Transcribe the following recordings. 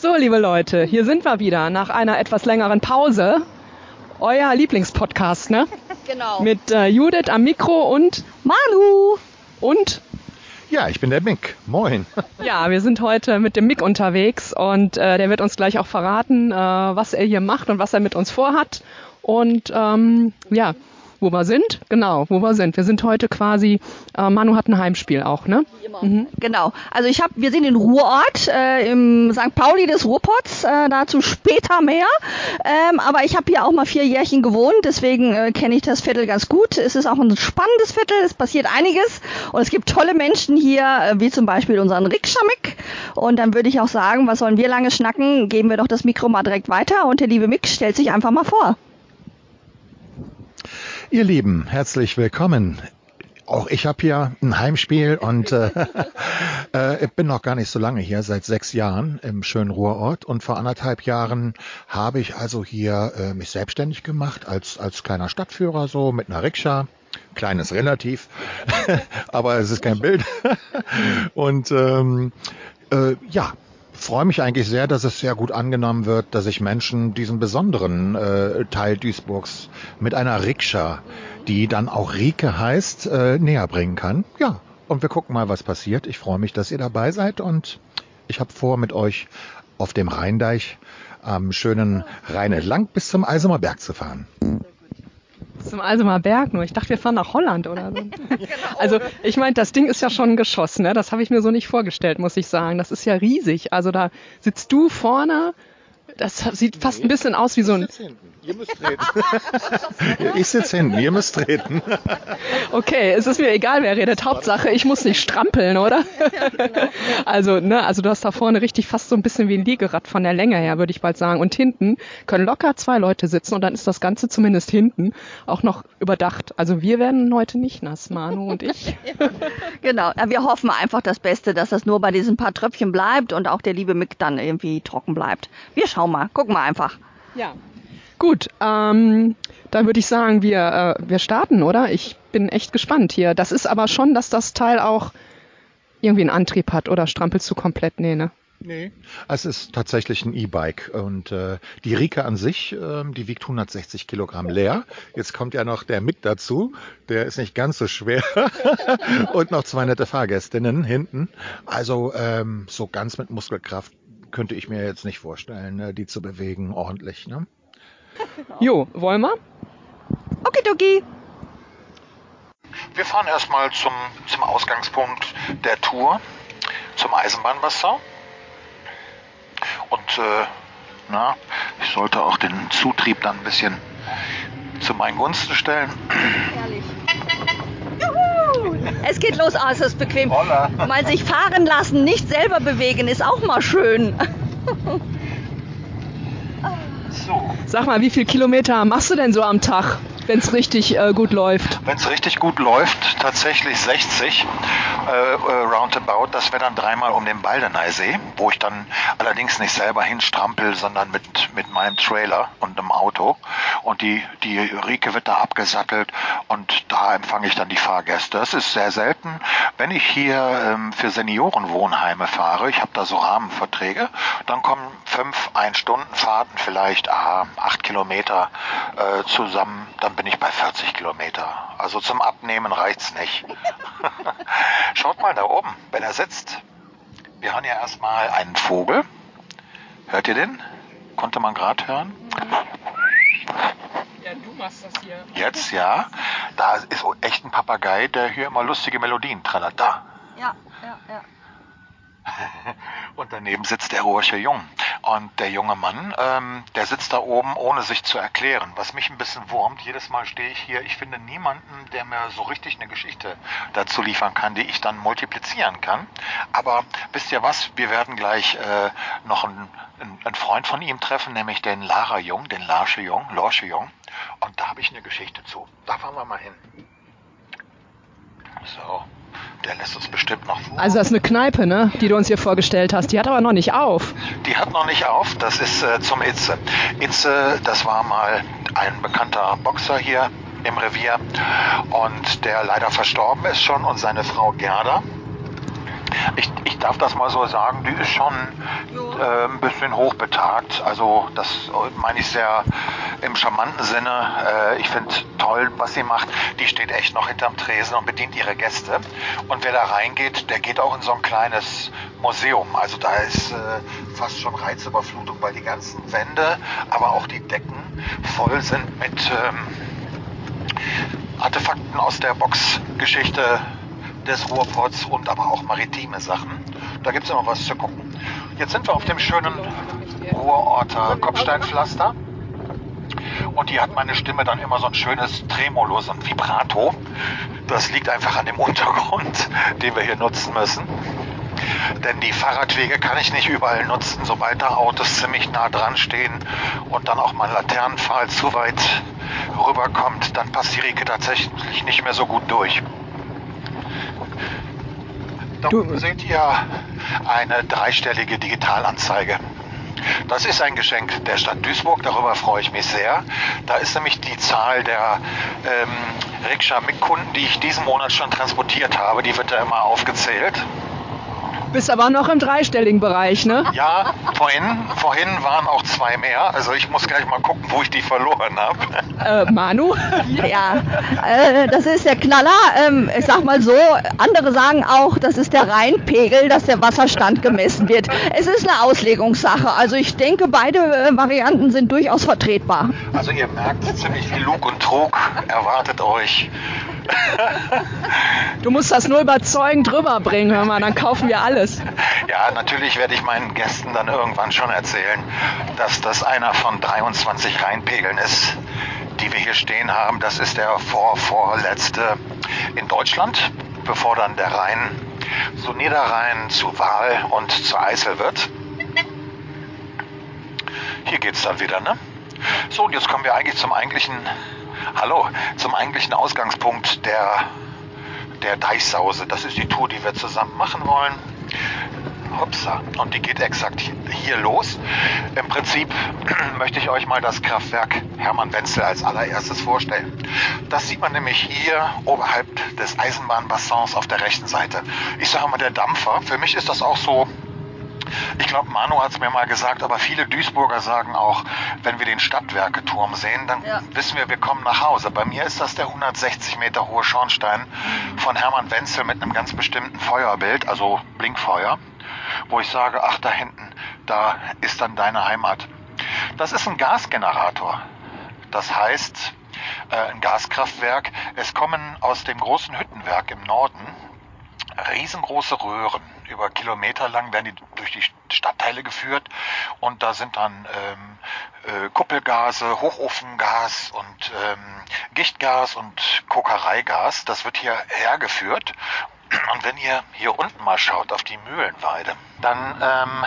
So, liebe Leute, hier sind wir wieder nach einer etwas längeren Pause. Euer Lieblingspodcast, ne? Genau. Mit äh, Judith am Mikro und Manu. und Ja, ich bin der Mick. Moin. ja, wir sind heute mit dem Mick unterwegs und äh, der wird uns gleich auch verraten, äh, was er hier macht und was er mit uns vorhat. Und ähm, ja, wo wir sind, genau, wo wir sind. Wir sind heute quasi, äh, Manu hat ein Heimspiel auch, ne? Genau. Also ich habe, wir sind in Ruhrort, äh, im St. Pauli des Ruhrpots, äh, dazu später mehr. Ähm, aber ich habe hier auch mal vier Jährchen gewohnt, deswegen äh, kenne ich das Viertel ganz gut. Es ist auch ein spannendes Viertel, es passiert einiges und es gibt tolle Menschen hier, äh, wie zum Beispiel unseren Rick Schamik. Und dann würde ich auch sagen, was sollen wir lange schnacken? Geben wir doch das Mikro mal direkt weiter und der liebe Mick stellt sich einfach mal vor. Ihr Lieben, herzlich willkommen. Auch ich habe hier ein Heimspiel und äh, äh, ich bin noch gar nicht so lange hier, seit sechs Jahren im schönen Ruhrort. Und vor anderthalb Jahren habe ich also hier äh, mich selbstständig gemacht als, als kleiner Stadtführer, so mit einer Rikscha. Kleines relativ, aber es ist kein Bild. und ähm, äh, ja, freue mich eigentlich sehr, dass es sehr gut angenommen wird, dass ich Menschen diesen besonderen äh, Teil Duisburgs mit einer Rikscha, die dann auch Rike heißt, äh, näher bringen kann. Ja, und wir gucken mal, was passiert. Ich freue mich, dass ihr dabei seid und ich habe vor, mit euch auf dem Rheindeich am schönen Rhein entlang bis zum Eisemer Berg zu fahren. Zum Alsemer Berg nur. Ich dachte, wir fahren nach Holland oder so. Also ich meine, das Ding ist ja schon ein Geschoss, ne? Das habe ich mir so nicht vorgestellt, muss ich sagen. Das ist ja riesig. Also da sitzt du vorne. Das sieht fast ein bisschen aus wie so ein. Ihr müsst treten. ich sitze hinten, ihr müsst treten. Okay, es ist mir egal, wer redet. Hauptsache, ich muss nicht strampeln, oder? Also, ne, also du hast da vorne richtig fast so ein bisschen wie ein Liegerad von der Länge her, würde ich bald sagen. Und hinten können locker zwei Leute sitzen und dann ist das Ganze zumindest hinten auch noch überdacht. Also wir werden heute nicht nass, Manu und ich. Genau, ja, wir hoffen einfach das Beste, dass das nur bei diesen paar Tröpfchen bleibt und auch der liebe Mick dann irgendwie trocken bleibt. Wir schauen mal, gucken wir einfach. Ja. Gut, ähm, dann würde ich sagen, wir, äh, wir starten, oder? Ich bin echt gespannt hier. Das ist aber schon, dass das Teil auch irgendwie einen Antrieb hat, oder strampelst du komplett? Nee, ne? Nee. Es ist tatsächlich ein E-Bike und äh, die Rike an sich, ähm, die wiegt 160 Kilogramm leer. Jetzt kommt ja noch der Mick dazu, der ist nicht ganz so schwer und noch zwei nette Fahrgästinnen hinten. Also ähm, so ganz mit Muskelkraft könnte ich mir jetzt nicht vorstellen, ne, die zu bewegen ordentlich. Ne? Jo, wollen wir? Okidoki. Wir fahren erstmal zum, zum Ausgangspunkt der Tour, zum Eisenbahnwasser. Und äh, na, ich sollte auch den Zutrieb dann ein bisschen zu meinen Gunsten stellen. Herrlich. Es geht los, ah, es ist bequem. Holla. Mal sich fahren lassen, nicht selber bewegen, ist auch mal schön. So. Sag mal, wie viel Kilometer machst du denn so am Tag, wenn es richtig äh, gut läuft? Wenn es richtig gut läuft, tatsächlich 60 äh, äh, roundabout. Das wäre dann dreimal um den Baldeneysee, wo ich dann allerdings nicht selber hinstrampel, sondern mit, mit meinem Trailer und einem Auto. Und die, die Rike wird da abgesattelt und da empfange ich dann die Fahrgäste. Das ist sehr selten. Wenn ich hier ähm, für Seniorenwohnheime fahre, ich habe da so Rahmenverträge, dann kommen fünf Ein-Stunden-Fahrten, vielleicht ah, acht Kilometer äh, zusammen, dann bin ich bei 40 Kilometer. Also zum Abnehmen reicht's nicht. Schaut mal da oben, wenn er sitzt. Wir haben ja erstmal einen Vogel. Hört ihr den? Konnte man gerade hören? Ja, du machst das hier. Jetzt ja. Da ist echt ein Papagei, der hier immer lustige Melodien trällert. Da. Ja, ja, ja. Und daneben sitzt der ruhige Jung. Und der junge Mann, ähm, der sitzt da oben, ohne sich zu erklären. Was mich ein bisschen wurmt, jedes Mal stehe ich hier, ich finde niemanden, der mir so richtig eine Geschichte dazu liefern kann, die ich dann multiplizieren kann. Aber wisst ihr was, wir werden gleich äh, noch einen, einen, einen Freund von ihm treffen, nämlich den Lara Jung, den Larsche Jung, Lorsche Jung. Und da habe ich eine Geschichte zu. Da fahren wir mal hin. So, der lässt uns bestimmt noch vor. Also das ist eine Kneipe, ne, die du uns hier vorgestellt hast. Die hat aber noch nicht auf. Die hat noch nicht auf, das ist äh, zum Itze. Itze, das war mal ein bekannter Boxer hier im Revier und der leider verstorben ist schon und seine Frau Gerda, ich, ich darf das mal so sagen, die ist schon äh, ein bisschen hochbetagt. Also das meine ich sehr im charmanten Sinne. Äh, ich finde toll, was sie macht. Die steht echt noch hinterm Tresen und bedient ihre Gäste. Und wer da reingeht, der geht auch in so ein kleines Museum. Also da ist äh, fast schon Reizüberflutung, weil die ganzen Wände, aber auch die Decken voll sind mit ähm, Artefakten aus der Boxgeschichte des Ruhrpots und aber auch maritime Sachen. Da gibt es immer was zu gucken. Jetzt sind wir auf dem schönen Ruhrorter Kopfsteinpflaster. Und hier hat meine Stimme dann immer so ein schönes Tremolo, so ein Vibrato. Das liegt einfach an dem Untergrund, den wir hier nutzen müssen. Denn die Fahrradwege kann ich nicht überall nutzen, sobald da Autos ziemlich nah dran stehen und dann auch mein Laternenpfahl zu weit rüberkommt, dann passt die Rieke tatsächlich nicht mehr so gut durch. Da unten seht ihr eine dreistellige Digitalanzeige. Das ist ein Geschenk der Stadt Duisburg, darüber freue ich mich sehr. Da ist nämlich die Zahl der ähm, Rikscha-Mitkunden, die ich diesen Monat schon transportiert habe, die wird da immer aufgezählt. Bist aber noch im dreistelligen Bereich, ne? Ja, vorhin, vorhin waren auch zwei mehr. Also ich muss gleich mal gucken, wo ich die verloren habe. Äh, Manu? ja, äh, das ist der Knaller. Ähm, ich sag mal so, andere sagen auch, das ist der Rheinpegel, dass der Wasserstand gemessen wird. Es ist eine Auslegungssache. Also ich denke, beide äh, Varianten sind durchaus vertretbar. Also ihr merkt, ziemlich viel Lug und Trug erwartet euch. du musst das nur überzeugend rüberbringen, hör mal, dann kaufen wir alles. Ja, natürlich werde ich meinen Gästen dann irgendwann schon erzählen, dass das einer von 23 Rheinpegeln ist, die wir hier stehen haben. Das ist der vor, vorletzte in Deutschland, bevor dann der Rhein zu Niederrhein, zu Waal und zu Eisel wird. Hier geht es dann wieder, ne? So, und jetzt kommen wir eigentlich zum eigentlichen Hallo, zum eigentlichen Ausgangspunkt der, der Deichsause. Das ist die Tour, die wir zusammen machen wollen. Hopsa. Und die geht exakt hier los. Im Prinzip möchte ich euch mal das Kraftwerk Hermann Wenzel als allererstes vorstellen. Das sieht man nämlich hier oberhalb des Eisenbahnbassins auf der rechten Seite. Ich sage mal der Dampfer. Für mich ist das auch so ich glaube, Manu hat es mir mal gesagt, aber viele Duisburger sagen auch, wenn wir den Stadtwerketurm sehen, dann ja. wissen wir, wir kommen nach Hause. Bei mir ist das der 160 Meter hohe Schornstein von Hermann Wenzel mit einem ganz bestimmten Feuerbild, also Blinkfeuer, wo ich sage, ach, da hinten, da ist dann deine Heimat. Das ist ein Gasgenerator. Das heißt, äh, ein Gaskraftwerk. Es kommen aus dem großen Hüttenwerk im Norden riesengroße Röhren. Über Kilometer lang werden die durch die Stadtteile geführt und da sind dann ähm, äh, Kuppelgase, Hochofengas und ähm, Gichtgas und Kokereigas. Das wird hier hergeführt und wenn ihr hier unten mal schaut auf die Mühlenweide, dann ähm,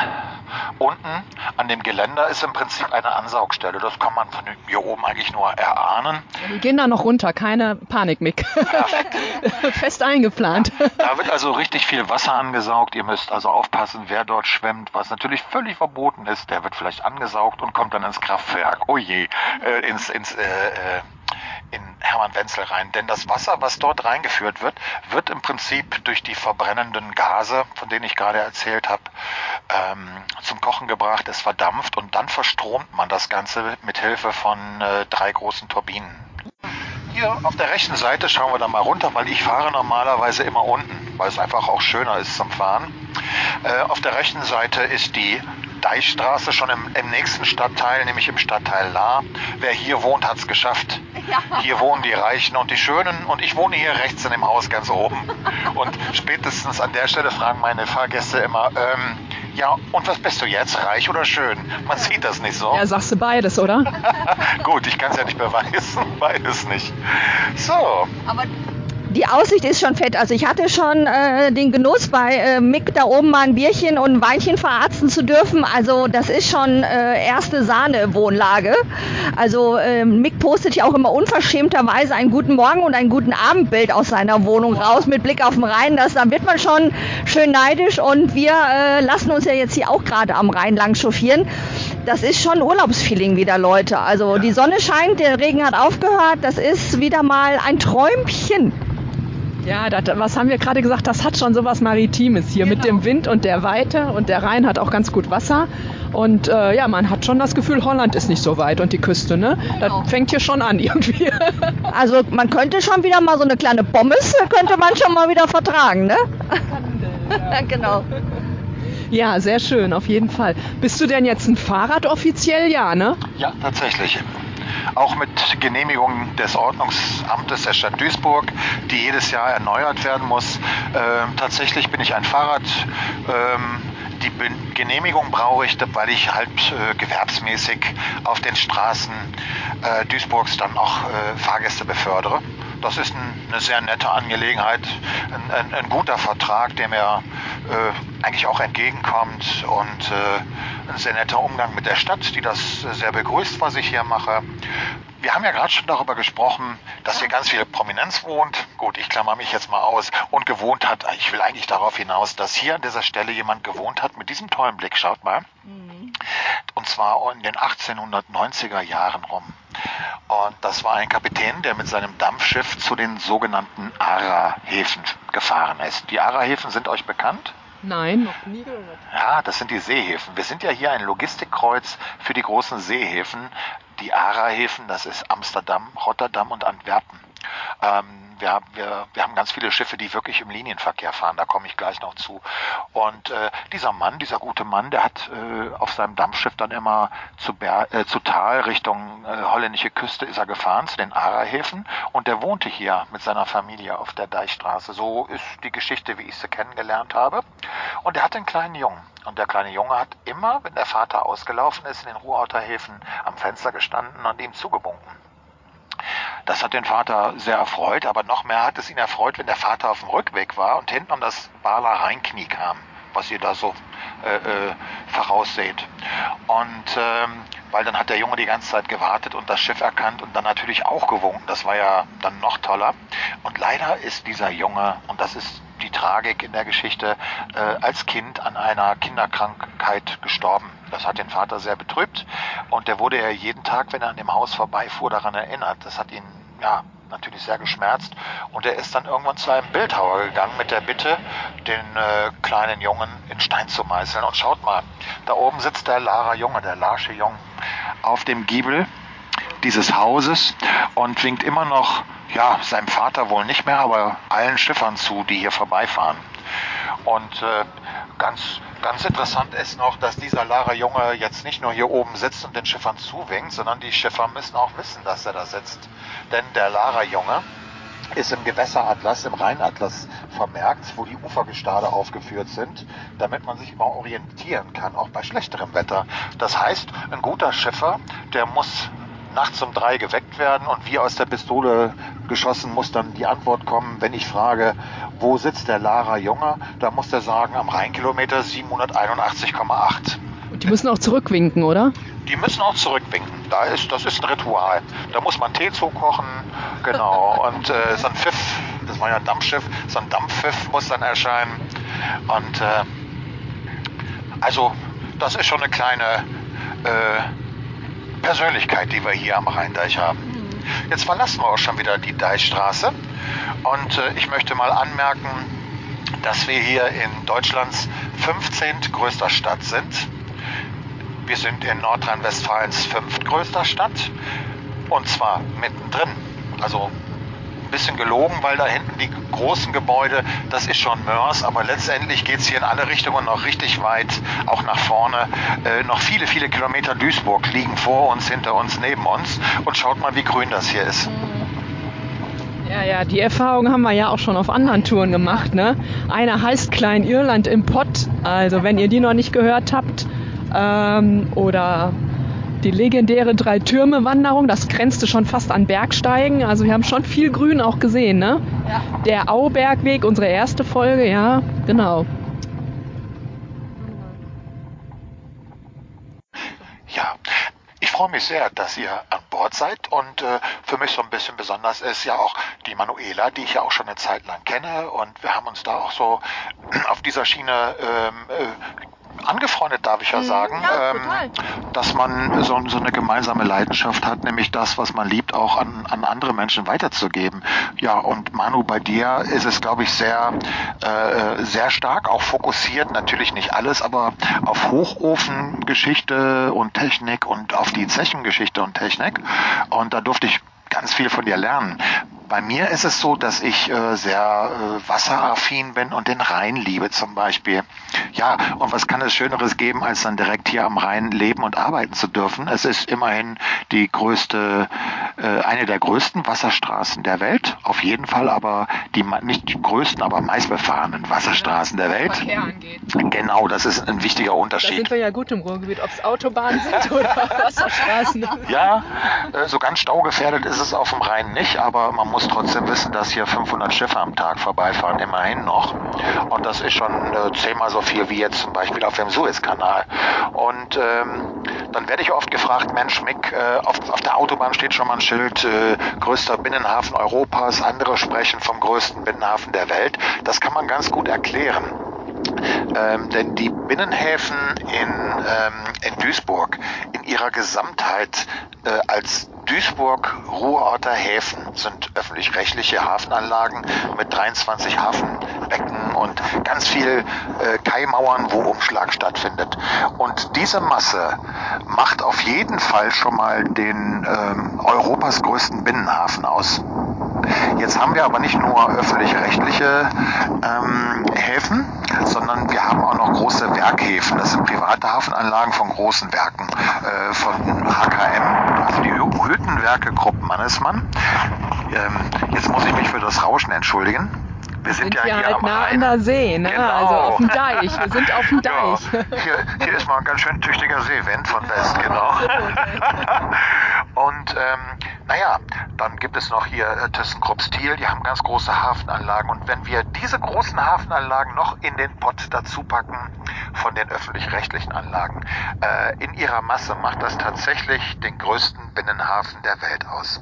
unten an dem Geländer ist im Prinzip eine Ansaugstelle. Das kann man von hier oben eigentlich nur erahnen. Wir gehen da noch runter, keine Panik, Mick. Fest eingeplant. Ja, da wird also richtig viel Wasser angesaugt. Ihr müsst also aufpassen, wer dort schwimmt, was natürlich völlig verboten ist. Der wird vielleicht angesaugt und kommt dann ins Kraftwerk. Oh je, äh, ins, ins äh, äh, Hermann Wenzel rein. Denn das Wasser, was dort reingeführt wird, wird im Prinzip durch die verbrennenden Gase, von denen ich gerade erzählt habe, ähm, zum Kochen gebracht, es verdampft und dann verstromt man das Ganze mit Hilfe von äh, drei großen Turbinen. Hier auf der rechten Seite schauen wir da mal runter, weil ich fahre normalerweise immer unten, weil es einfach auch schöner ist zum Fahren. Äh, auf der rechten Seite ist die Deichstraße schon im, im, nächsten Stadtteil, nämlich im Stadtteil La. Wer hier wohnt, hat es geschafft. Ja. Hier wohnen die Reichen und die Schönen und ich wohne hier rechts in dem Haus ganz oben. Und spätestens an der Stelle fragen meine Fahrgäste immer, ähm, ja, und was bist du jetzt, reich oder schön? Man sieht das nicht so. Ja, sagst du beides, oder? Gut, ich kann es ja nicht beweisen, beides nicht. So. Aber die Aussicht ist schon fett. Also ich hatte schon äh, den Genuss, bei äh, Mick da oben mal ein Bierchen und ein Weinchen verarzten zu dürfen. Also das ist schon äh, erste Sahne-Wohnlage. Also äh, Mick postet ja auch immer unverschämterweise einen guten Morgen und ein guten Abendbild aus seiner Wohnung raus mit Blick auf den Rhein. Das, da wird man schon schön neidisch und wir äh, lassen uns ja jetzt hier auch gerade am Rhein lang chauffieren. Das ist schon Urlaubsfeeling wieder, Leute. Also die Sonne scheint, der Regen hat aufgehört. Das ist wieder mal ein Träumchen. Ja, das, was haben wir gerade gesagt? Das hat schon sowas Maritimes hier genau. mit dem Wind und der Weite und der Rhein hat auch ganz gut Wasser. Und äh, ja, man hat schon das Gefühl, Holland ist nicht so weit und die Küste, ne? Genau. Das fängt hier schon an irgendwie. Also man könnte schon wieder mal so eine kleine Pommes, könnte man schon mal wieder vertragen, ne? ja. genau. Ja, sehr schön, auf jeden Fall. Bist du denn jetzt ein Fahrrad offiziell? Ja, ne? Ja, tatsächlich auch mit Genehmigung des Ordnungsamtes der Stadt Duisburg, die jedes Jahr erneuert werden muss. Ähm, tatsächlich bin ich ein Fahrrad. Ähm, die Genehmigung brauche ich, weil ich halt äh, gewerbsmäßig auf den Straßen äh, Duisburgs dann auch äh, Fahrgäste befördere. Das ist ein, eine sehr nette Angelegenheit, ein, ein, ein guter Vertrag, der mir äh, eigentlich auch entgegenkommt und äh, sehr netter Umgang mit der Stadt, die das sehr begrüßt, was ich hier mache. Wir haben ja gerade schon darüber gesprochen, dass hier ganz viel Prominenz wohnt. Gut, ich klammer mich jetzt mal aus. Und gewohnt hat, ich will eigentlich darauf hinaus, dass hier an dieser Stelle jemand gewohnt hat mit diesem tollen Blick. Schaut mal. Mhm. Und zwar in den 1890er Jahren rum. Und das war ein Kapitän, der mit seinem Dampfschiff zu den sogenannten Ara-Häfen gefahren ist. Die Ara-Häfen sind euch bekannt? Nein, noch nie gehört. Ja, das sind die Seehäfen. Wir sind ja hier ein Logistikkreuz für die großen Seehäfen. Die ARA-Häfen, das ist Amsterdam, Rotterdam und Antwerpen. Ähm, wir, haben, wir, wir haben ganz viele Schiffe, die wirklich im Linienverkehr fahren, da komme ich gleich noch zu. Und äh, dieser Mann, dieser gute Mann, der hat äh, auf seinem Dampfschiff dann immer zu, Ber äh, zu Tal Richtung äh, holländische Küste ist er gefahren, zu den Ara-Häfen und der wohnte hier mit seiner Familie auf der Deichstraße. So ist die Geschichte, wie ich sie kennengelernt habe. Und er hatte einen kleinen Jungen. Und der kleine Junge hat immer, wenn der Vater ausgelaufen ist, in den Ruhrauter Häfen am Fenster gestanden und ihm zugebunken. Das hat den Vater sehr erfreut, aber noch mehr hat es ihn erfreut, wenn der Vater auf dem Rückweg war und hinten um das Baler Rheinknie kam, was ihr da so äh, äh, vorausseht. Und ähm, weil dann hat der Junge die ganze Zeit gewartet und das Schiff erkannt und dann natürlich auch gewunken. Das war ja dann noch toller. Und leider ist dieser Junge, und das ist die Tragik in der Geschichte, äh, als Kind an einer Kinderkrankheit gestorben. Das hat den Vater sehr betrübt und der wurde ja jeden Tag, wenn er an dem Haus vorbeifuhr, daran erinnert. Das hat ihn ja natürlich sehr geschmerzt und er ist dann irgendwann zu einem Bildhauer gegangen mit der Bitte, den äh, kleinen Jungen in Stein zu meißeln. Und schaut mal, da oben sitzt der Lara Junge, der Larsche Jung, auf dem Giebel dieses Hauses und winkt immer noch, ja, seinem Vater wohl nicht mehr, aber allen Schiffern zu, die hier vorbeifahren. Und äh, ganz, ganz interessant ist noch, dass dieser Lara Junge jetzt nicht nur hier oben sitzt und den Schiffern zuwinkt, sondern die Schiffer müssen auch wissen, dass er da sitzt. Denn der Lara Junge ist im Gewässeratlas, im Rheinatlas vermerkt, wo die Ufergestade aufgeführt sind, damit man sich immer orientieren kann, auch bei schlechterem Wetter. Das heißt, ein guter Schiffer, der muss nachts um drei geweckt werden und wie aus der Pistole geschossen muss dann die Antwort kommen, wenn ich frage, wo sitzt der Lara Junge, da muss der sagen, am Rheinkilometer 781,8. Und die müssen auch zurückwinken, oder? Die müssen auch zurückwinken. Da ist, das ist ein Ritual. Da muss man Tee zukochen, genau. Und äh, so ein Pfiff, das war ja ein Dampfschiff, so ein Dampfpfiff muss dann erscheinen. Und äh, also, das ist schon eine kleine äh, Persönlichkeit, die wir hier am Rheindeich haben. Jetzt verlassen wir auch schon wieder die Deichstraße und äh, ich möchte mal anmerken, dass wir hier in Deutschlands 15. größter Stadt sind. Wir sind in Nordrhein-Westfalens fünftgrößter Stadt und zwar mittendrin. Also bisschen gelogen, weil da hinten die großen Gebäude, das ist schon Mörs, aber letztendlich geht es hier in alle Richtungen noch richtig weit, auch nach vorne. Äh, noch viele, viele Kilometer Duisburg liegen vor uns, hinter uns, neben uns. Und schaut mal, wie grün das hier ist. Ja, ja, die Erfahrung haben wir ja auch schon auf anderen Touren gemacht. Ne? Einer heißt Klein Irland im Pott. Also wenn ihr die noch nicht gehört habt ähm, oder die legendäre Drei-Türme-Wanderung, das grenzte schon fast an Bergsteigen. Also wir haben schon viel Grün auch gesehen, ne? Ja. Der Aubergweg, unsere erste Folge, ja, genau. Ja, ich freue mich sehr, dass ihr an Bord seid und äh, für mich so ein bisschen besonders ist ja auch die Manuela, die ich ja auch schon eine Zeit lang kenne und wir haben uns da auch so auf dieser Schiene ähm, äh, angefreundet darf ich ja mhm. sagen, ja, ähm, dass man so, so, eine gemeinsame Leidenschaft hat, nämlich das, was man liebt, auch an, an andere Menschen weiterzugeben. Ja, und Manu, bei dir ist es, glaube ich, sehr, äh, sehr stark, auch fokussiert, natürlich nicht alles, aber auf Hochofengeschichte und Technik und auf die Zechengeschichte und Technik. Und da durfte ich ganz viel von dir lernen. Bei mir ist es so, dass ich äh, sehr äh, wasseraffin bin und den Rhein liebe zum Beispiel. Ja, und was kann es Schöneres geben, als dann direkt hier am Rhein leben und arbeiten zu dürfen? Es ist immerhin die größte, äh, eine der größten Wasserstraßen der Welt. Auf jeden Fall aber die nicht die größten, aber meistbefahrenen Wasserstraßen der Welt. Verkehr angeht. Genau, das ist ein wichtiger Unterschied. Da sind wir ja gut im Ruhrgebiet, ob es Autobahnen sind oder Wasserstraßen. Ja, äh, so ganz staugefährdet ist es auf dem Rhein nicht, aber man muss muss trotzdem wissen, dass hier 500 Schiffe am Tag vorbeifahren, immerhin noch. Und das ist schon äh, zehnmal so viel wie jetzt zum Beispiel auf dem Suezkanal. Und ähm, dann werde ich oft gefragt, Mensch, Mick, äh, auf, auf, der Autobahn steht schon mal ein Schild, äh, größter Binnenhafen Europas, andere sprechen vom größten Binnenhafen der Welt. Das kann man ganz gut erklären. Ähm, denn die Binnenhäfen in, ähm, in Duisburg in ihrer Gesamtheit äh, als Duisburg-Ruhrorter Häfen sind öffentlich-rechtliche Hafenanlagen mit 23 Hafenbecken und ganz viel äh, Kaimauern, wo Umschlag stattfindet. Und diese Masse macht auf jeden Fall schon mal den ähm, Europas größten Binnenhafen aus. Jetzt haben wir aber nicht nur öffentlich-rechtliche ähm, Häfen, sondern wir haben auch noch große Werkhäfen. Das sind private Hafenanlagen von großen Werken, äh, von HKM, also die Gruppen Mannesmann. Ähm, jetzt muss ich mich für das Rauschen entschuldigen. Wir sind, sind ja, hier halt nah an der See, ne? Genau. also auf dem Deich. Wir sind auf dem Deich. Ja. Hier, hier, ist mal ein ganz schön tüchtiger Seewind von West, genau. Und ähm, naja, dann gibt es noch hier äh, ThyssenKrupp Steel, die haben ganz große Hafenanlagen. Und wenn wir diese großen Hafenanlagen noch in den Pott dazu packen von den öffentlich-rechtlichen Anlagen, äh, in ihrer Masse macht das tatsächlich den größten Binnenhafen der Welt aus.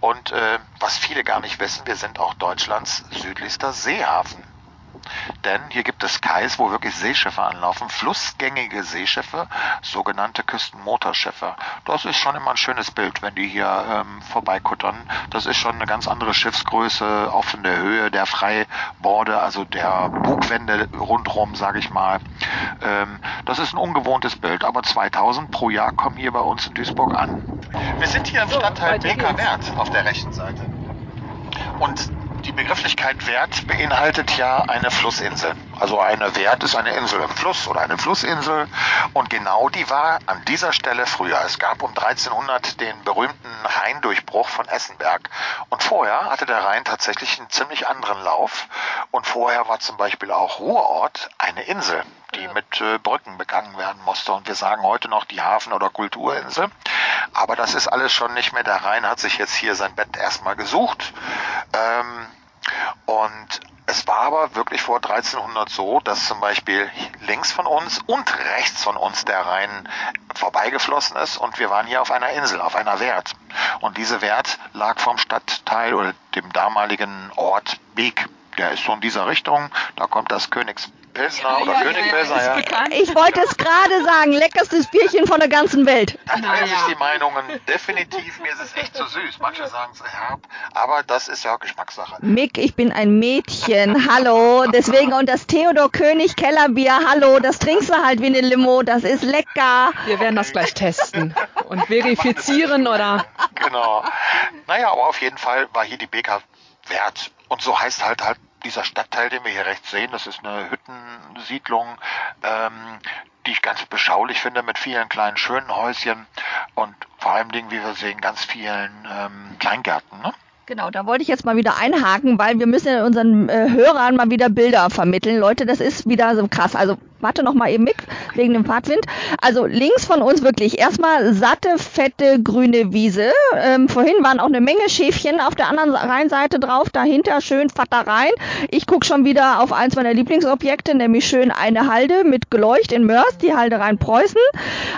Und äh, was viele gar nicht wissen, wir sind auch Deutschlands südlichster Seehafen. Denn hier gibt es Kais, wo wirklich Seeschiffe anlaufen, flussgängige Seeschiffe, sogenannte Küstenmotorschiffe. Das ist schon immer ein schönes Bild, wenn die hier ähm, vorbeikuttern. Das ist schon eine ganz andere Schiffsgröße, auch von der Höhe der Freiborde, also der Bugwände rundherum, sage ich mal. Ähm, das ist ein ungewohntes Bild, aber 2000 pro Jahr kommen hier bei uns in Duisburg an. Wir sind hier im Stadtteil Beker-Wert auf der rechten Seite. Und Begrifflichkeit Wert beinhaltet ja eine Flussinsel. Also eine Wert ist eine Insel im Fluss oder eine Flussinsel. Und genau die war an dieser Stelle früher. Es gab um 1300 den berühmten Rheindurchbruch von Essenberg. Und vorher hatte der Rhein tatsächlich einen ziemlich anderen Lauf. Und vorher war zum Beispiel auch Ruhrort eine Insel, die mit äh, Brücken begangen werden musste. Und wir sagen heute noch die Hafen- oder Kulturinsel. Aber das ist alles schon nicht mehr. Der Rhein hat sich jetzt hier sein Bett erstmal gesucht. Ähm, und es war aber wirklich vor 1300 so, dass zum Beispiel links von uns und rechts von uns der Rhein vorbeigeflossen ist und wir waren hier auf einer Insel, auf einer Wert. Und diese Wert lag vom Stadtteil oder dem damaligen Ort Beek. Der ist so in dieser Richtung. Da kommt das Königs Pilsner oder ja, König Pilsner, ja. Ich wollte es gerade sagen, leckerstes Bierchen von der ganzen Welt. Da teilen sich die Meinungen definitiv. Mir ist es echt zu süß. Manche sagen es herb, aber das ist ja Geschmackssache. Mick, ich bin ein Mädchen. Hallo. Deswegen und das Theodor König Kellerbier. Hallo, das trinkst du halt wie eine Limo. Das ist lecker. Wir werden das gleich testen und verifizieren oder. Genau. Naja, aber auf jeden Fall war hier die BK wert. Und so heißt halt halt dieser Stadtteil, den wir hier rechts sehen, das ist eine Hüttensiedlung, ähm, die ich ganz beschaulich finde mit vielen kleinen schönen Häuschen und vor allem Dingen, wie wir sehen, ganz vielen ähm, Kleingärten. Ne? Genau, da wollte ich jetzt mal wieder einhaken, weil wir müssen ja unseren äh, Hörern mal wieder Bilder vermitteln. Leute, das ist wieder so krass. Also warte noch mal eben mit, wegen dem Fahrtwind. Also links von uns wirklich erstmal satte, fette, grüne Wiese. Ähm, vorhin waren auch eine Menge Schäfchen auf der anderen Rheinseite drauf. Dahinter schön Vater rein. Ich guck schon wieder auf eins meiner Lieblingsobjekte, nämlich schön eine Halde mit Geleucht in Mörs, die Halde Rhein-Preußen.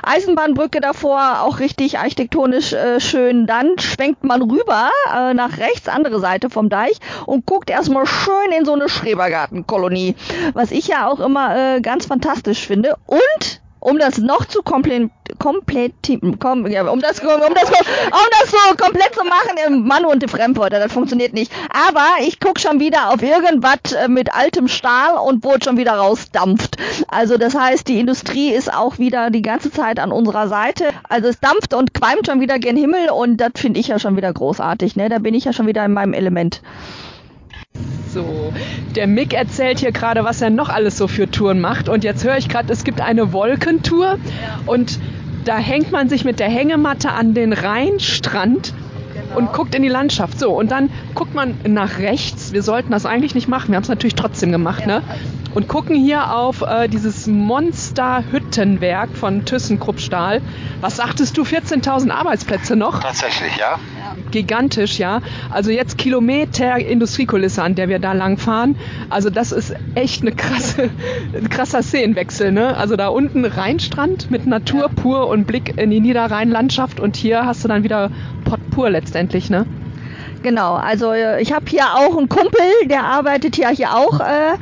Eisenbahnbrücke davor, auch richtig architektonisch äh, schön. Dann schwenkt man rüber äh, nach rechts, andere Seite vom Deich und guckt erstmal schön in so eine Schrebergartenkolonie. Was ich ja auch immer äh, ganz fantastisch finde. Und um das noch zu komplett, komplett, kom, ja, um das, um das, um das so komplett zu machen, Mann und die Fremdwörter, das funktioniert nicht. Aber ich guck schon wieder auf irgendwas äh, mit altem Stahl und wo es schon wieder rausdampft. Also das heißt, die Industrie ist auch wieder die ganze Zeit an unserer Seite. Also es dampft und qualmt schon wieder gen Himmel und das finde ich ja schon wieder großartig. Ne? Da bin ich ja schon wieder in meinem Element. So, der Mick erzählt hier gerade, was er noch alles so für Touren macht. Und jetzt höre ich gerade, es gibt eine Wolkentour. Ja. Und da hängt man sich mit der Hängematte an den Rheinstrand genau. und guckt in die Landschaft. So, und dann guckt man nach rechts. Wir sollten das eigentlich nicht machen. Wir haben es natürlich trotzdem gemacht, ja. ne? Und gucken hier auf äh, dieses Monster-Hüttenwerk von ThyssenKrupp Stahl. Was sagtest du, 14.000 Arbeitsplätze noch? Tatsächlich, ja gigantisch, ja. Also jetzt Kilometer Industriekulisse, an der wir da lang fahren. Also das ist echt eine krasse, ein krasser Szenenwechsel, ne? Also da unten Rheinstrand mit Natur pur und Blick in die Niederrheinlandschaft und hier hast du dann wieder Pott pur letztendlich, ne? Genau, also äh, ich habe hier auch einen Kumpel, der arbeitet ja hier auch äh,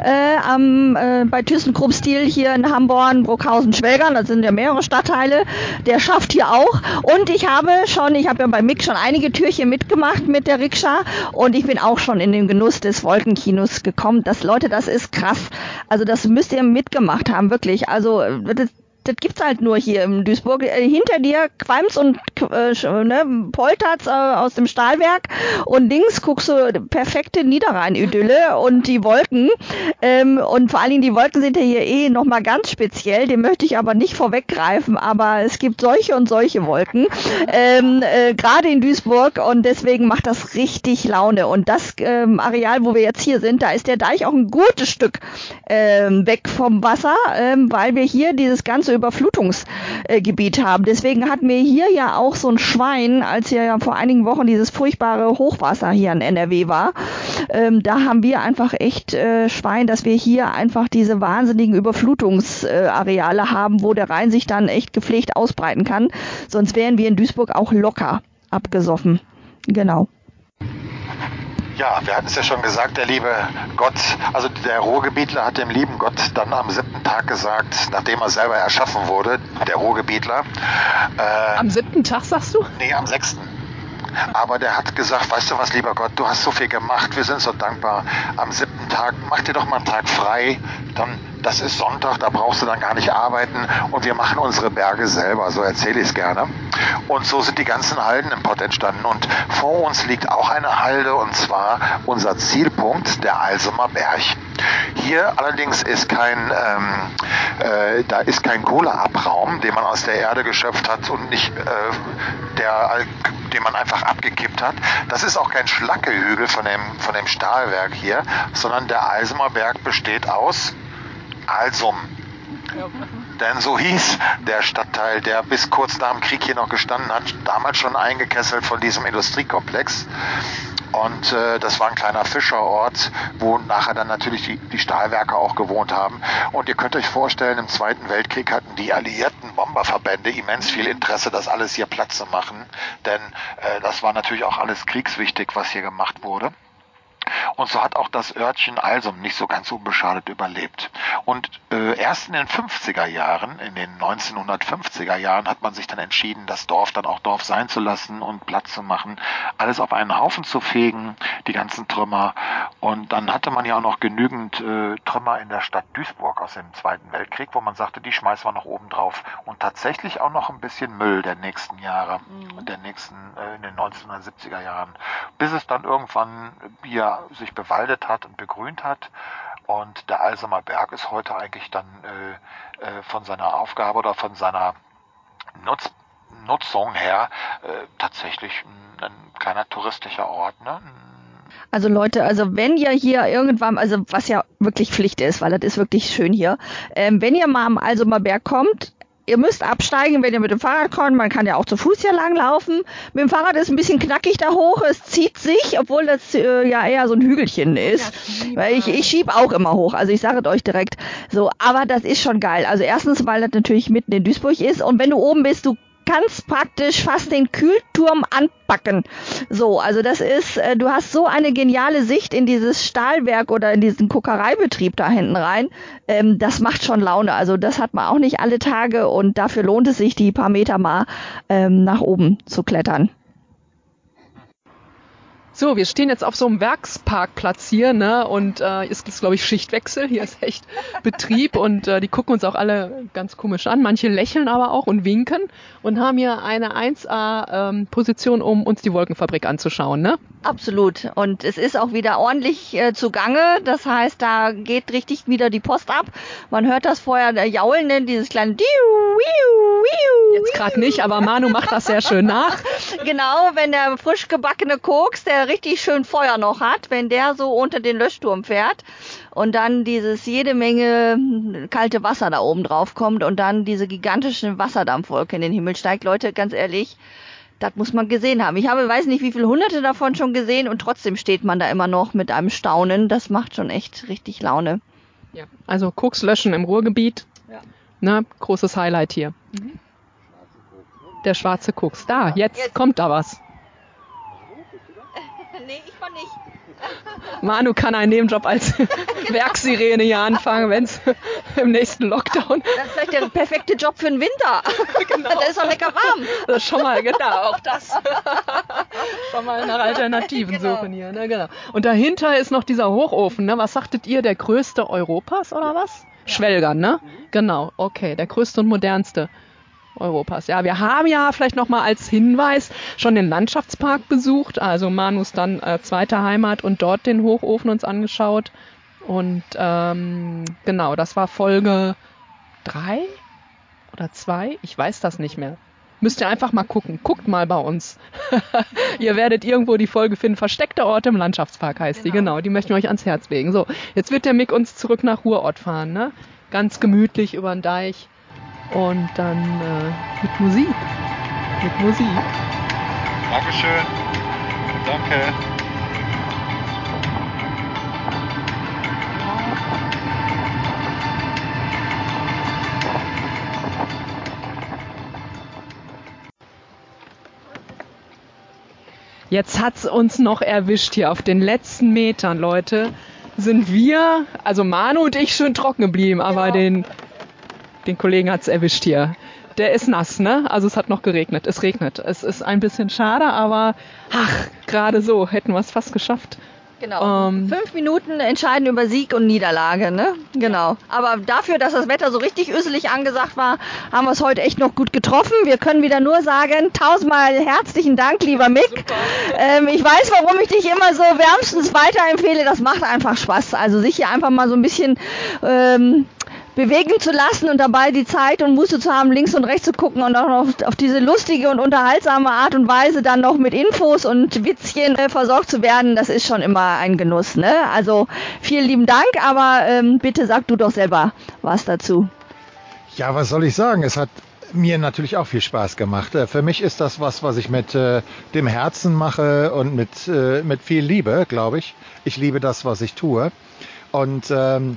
äh, am, äh, bei ThyssenKrupp Steel hier in Hamborn, Bruckhausen, Schwelgern, das sind ja mehrere Stadtteile, der schafft hier auch und ich habe schon, ich habe ja bei Mick schon einige Türchen mitgemacht mit der Rikscha und ich bin auch schon in den Genuss des Wolkenkinos gekommen. Das, Leute, das ist krass. Also das müsst ihr mitgemacht haben, wirklich. Also das, das gibt's halt nur hier im Duisburg. Äh, hinter dir qualmt's und äh, ne, poltert's äh, aus dem Stahlwerk und links guckst du perfekte Niederrhein-Idylle und die Wolken. Ähm, und vor allen Dingen die Wolken sind ja hier eh nochmal ganz speziell. Den möchte ich aber nicht vorweggreifen, aber es gibt solche und solche Wolken. Ähm, äh, Gerade in Duisburg und deswegen macht das richtig Laune. Und das ähm, Areal, wo wir jetzt hier sind, da ist der Deich auch ein gutes Stück ähm, weg vom Wasser, ähm, weil wir hier dieses ganze Überflutungsgebiet haben. Deswegen hatten wir hier ja auch so ein Schwein, als hier ja vor einigen Wochen dieses furchtbare Hochwasser hier in NRW war. Ähm, da haben wir einfach echt äh, Schwein, dass wir hier einfach diese wahnsinnigen Überflutungsareale äh, haben, wo der Rhein sich dann echt gepflegt ausbreiten kann. Sonst wären wir in Duisburg auch locker abgesoffen. Genau. Ja, wir hatten es ja schon gesagt, der liebe Gott, also der Ruhrgebietler hat dem lieben Gott dann am siebten Tag gesagt, nachdem er selber erschaffen wurde, der Ruhrgebietler. Äh, am siebten Tag sagst du? Nee, am sechsten. Aber der hat gesagt, weißt du was, lieber Gott, du hast so viel gemacht, wir sind so dankbar. Am siebten Tag, mach dir doch mal einen Tag frei, dann das ist Sonntag, da brauchst du dann gar nicht arbeiten und wir machen unsere Berge selber, so erzähle ich es gerne. Und so sind die ganzen Halden im Pott entstanden und vor uns liegt auch eine Halde und zwar unser Zielpunkt, der Alsumer Berg. Hier allerdings ist kein, ähm, äh, da ist kein Kohleabraum, den man aus der Erde geschöpft hat und nicht äh, der, den man einfach abgekippt hat. Das ist auch kein Schlackehügel von dem, von dem Stahlwerk hier, sondern der Alsumer Berg besteht aus Alsum. Denn so hieß der Stadtteil, der bis kurz nach dem Krieg hier noch gestanden hat, damals schon eingekesselt von diesem Industriekomplex. Und äh, das war ein kleiner Fischerort, wo nachher dann natürlich die, die Stahlwerke auch gewohnt haben. Und ihr könnt euch vorstellen, im Zweiten Weltkrieg hatten die alliierten Bomberverbände immens viel Interesse, das alles hier Platz zu machen. Denn äh, das war natürlich auch alles kriegswichtig, was hier gemacht wurde. Und so hat auch das Örtchen Alsum nicht so ganz unbeschadet überlebt. Und äh, erst in den 50er Jahren, in den 1950er Jahren, hat man sich dann entschieden, das Dorf dann auch Dorf sein zu lassen und Platz zu machen, alles auf einen Haufen zu fegen, die ganzen Trümmer. Und dann hatte man ja auch noch genügend äh, Trümmer in der Stadt Duisburg aus dem Zweiten Weltkrieg, wo man sagte, die schmeißen wir noch oben drauf. Und tatsächlich auch noch ein bisschen Müll der nächsten Jahre, mhm. der nächsten, äh, in den 1970er Jahren, bis es dann irgendwann sich bewaldet hat und begrünt hat. Und der Alsamer Berg ist heute eigentlich dann äh, äh, von seiner Aufgabe oder von seiner Nutz Nutzung her äh, tatsächlich ein, ein, kleiner touristischer Ort. Ne? Also Leute, also wenn ihr hier irgendwann, also was ja wirklich Pflicht ist, weil das ist wirklich schön hier, ähm, wenn ihr mal am Alsumer Berg kommt, ihr müsst absteigen, wenn ihr mit dem Fahrrad kommt. Man kann ja auch zu Fuß hier lang laufen. Mit dem Fahrrad ist ein bisschen knackig da hoch. Es zieht sich, obwohl das äh, ja eher so ein Hügelchen ist. Ja, weil ich, ich schieb auch immer hoch. Also ich sage es euch direkt. So, aber das ist schon geil. Also erstens, weil das natürlich mitten in Duisburg ist. Und wenn du oben bist, du kannst praktisch fast den Kühlturm anpacken. So, also das ist, äh, du hast so eine geniale Sicht in dieses Stahlwerk oder in diesen Kokereibetrieb da hinten rein. Ähm, das macht schon Laune. Also das hat man auch nicht alle Tage und dafür lohnt es sich, die paar Meter mal ähm, nach oben zu klettern. So, wir stehen jetzt auf so einem Werksparkplatz hier, ne? Und äh, ist, ist glaube ich, Schichtwechsel. Hier ist echt Betrieb und äh, die gucken uns auch alle ganz komisch an. Manche lächeln aber auch und winken und haben hier eine 1A-Position, ähm, um uns die Wolkenfabrik anzuschauen, ne? Absolut. Und es ist auch wieder ordentlich äh, zugange. Das heißt, da geht richtig wieder die Post ab. Man hört das vorher der Jaulen, ne? dieses kleine Diu, Wiu, Wiu, Jetzt gerade nicht, aber Manu macht das sehr schön nach. genau, wenn der frisch gebackene Koks, der richtig schön Feuer noch hat, wenn der so unter den Löschturm fährt und dann dieses jede Menge kalte Wasser da oben drauf kommt und dann diese gigantische Wasserdampfwolke in den Himmel steigt. Leute, ganz ehrlich, das muss man gesehen haben. Ich habe, weiß nicht, wie viele hunderte davon schon gesehen und trotzdem steht man da immer noch mit einem Staunen. Das macht schon echt richtig Laune. Ja, also Koks löschen im Ruhrgebiet. Ja. Ne, großes Highlight hier. Mhm. Der schwarze Koks. Da, jetzt, jetzt kommt da was. Nee, ich war nicht. Manu kann einen Nebenjob als Werksirene hier anfangen, wenn es im nächsten Lockdown. Das ist vielleicht der perfekte Job für den Winter. Genau. Da ist auch lecker warm. Das ist schon mal, genau, auch das. schon mal nach Alternativen genau. suchen hier. Ne? Genau. Und dahinter ist noch dieser Hochofen. Ne? Was sagtet ihr, der größte Europas oder was? Ja. Schwelgern, ne? Genau, okay, der größte und modernste. Europas. Ja, wir haben ja vielleicht nochmal als Hinweis schon den Landschaftspark besucht, also Manus dann äh, zweite Heimat und dort den Hochofen uns angeschaut. Und ähm, genau, das war Folge drei oder zwei, ich weiß das nicht mehr. Müsst ihr einfach mal gucken. Guckt mal bei uns. ihr werdet irgendwo die Folge finden. Versteckte Orte im Landschaftspark heißt genau. die. Genau, die möchten wir euch ans Herz legen. So, jetzt wird der Mick uns zurück nach Ruhrort fahren. Ne? Ganz gemütlich über den Deich und dann äh, mit Musik. Mit Musik. Dankeschön. Danke. Jetzt hat's uns noch erwischt hier auf den letzten Metern, Leute. Sind wir, also Manu und ich, schön trocken geblieben, aber ja. den den Kollegen hat's erwischt hier. Der ist nass, ne? Also es hat noch geregnet. Es regnet. Es ist ein bisschen schade, aber ach, gerade so hätten wir es fast geschafft. Genau. Ähm, Fünf Minuten entscheiden über Sieg und Niederlage, ne? Genau. Aber dafür, dass das Wetter so richtig öselig angesagt war, haben wir es heute echt noch gut getroffen. Wir können wieder nur sagen, tausendmal herzlichen Dank, lieber Mick. Ähm, ich weiß, warum ich dich immer so wärmstens weiterempfehle. Das macht einfach Spaß. Also sich hier einfach mal so ein bisschen ähm, bewegen zu lassen und dabei die Zeit und Muße zu haben, links und rechts zu gucken und auch noch auf diese lustige und unterhaltsame Art und Weise dann noch mit Infos und Witzchen äh, versorgt zu werden, das ist schon immer ein Genuss. Ne? Also vielen lieben Dank, aber ähm, bitte sag du doch selber was dazu. Ja, was soll ich sagen? Es hat mir natürlich auch viel Spaß gemacht. Äh, für mich ist das was, was ich mit äh, dem Herzen mache und mit, äh, mit viel Liebe, glaube ich. Ich liebe das, was ich tue. Und ähm,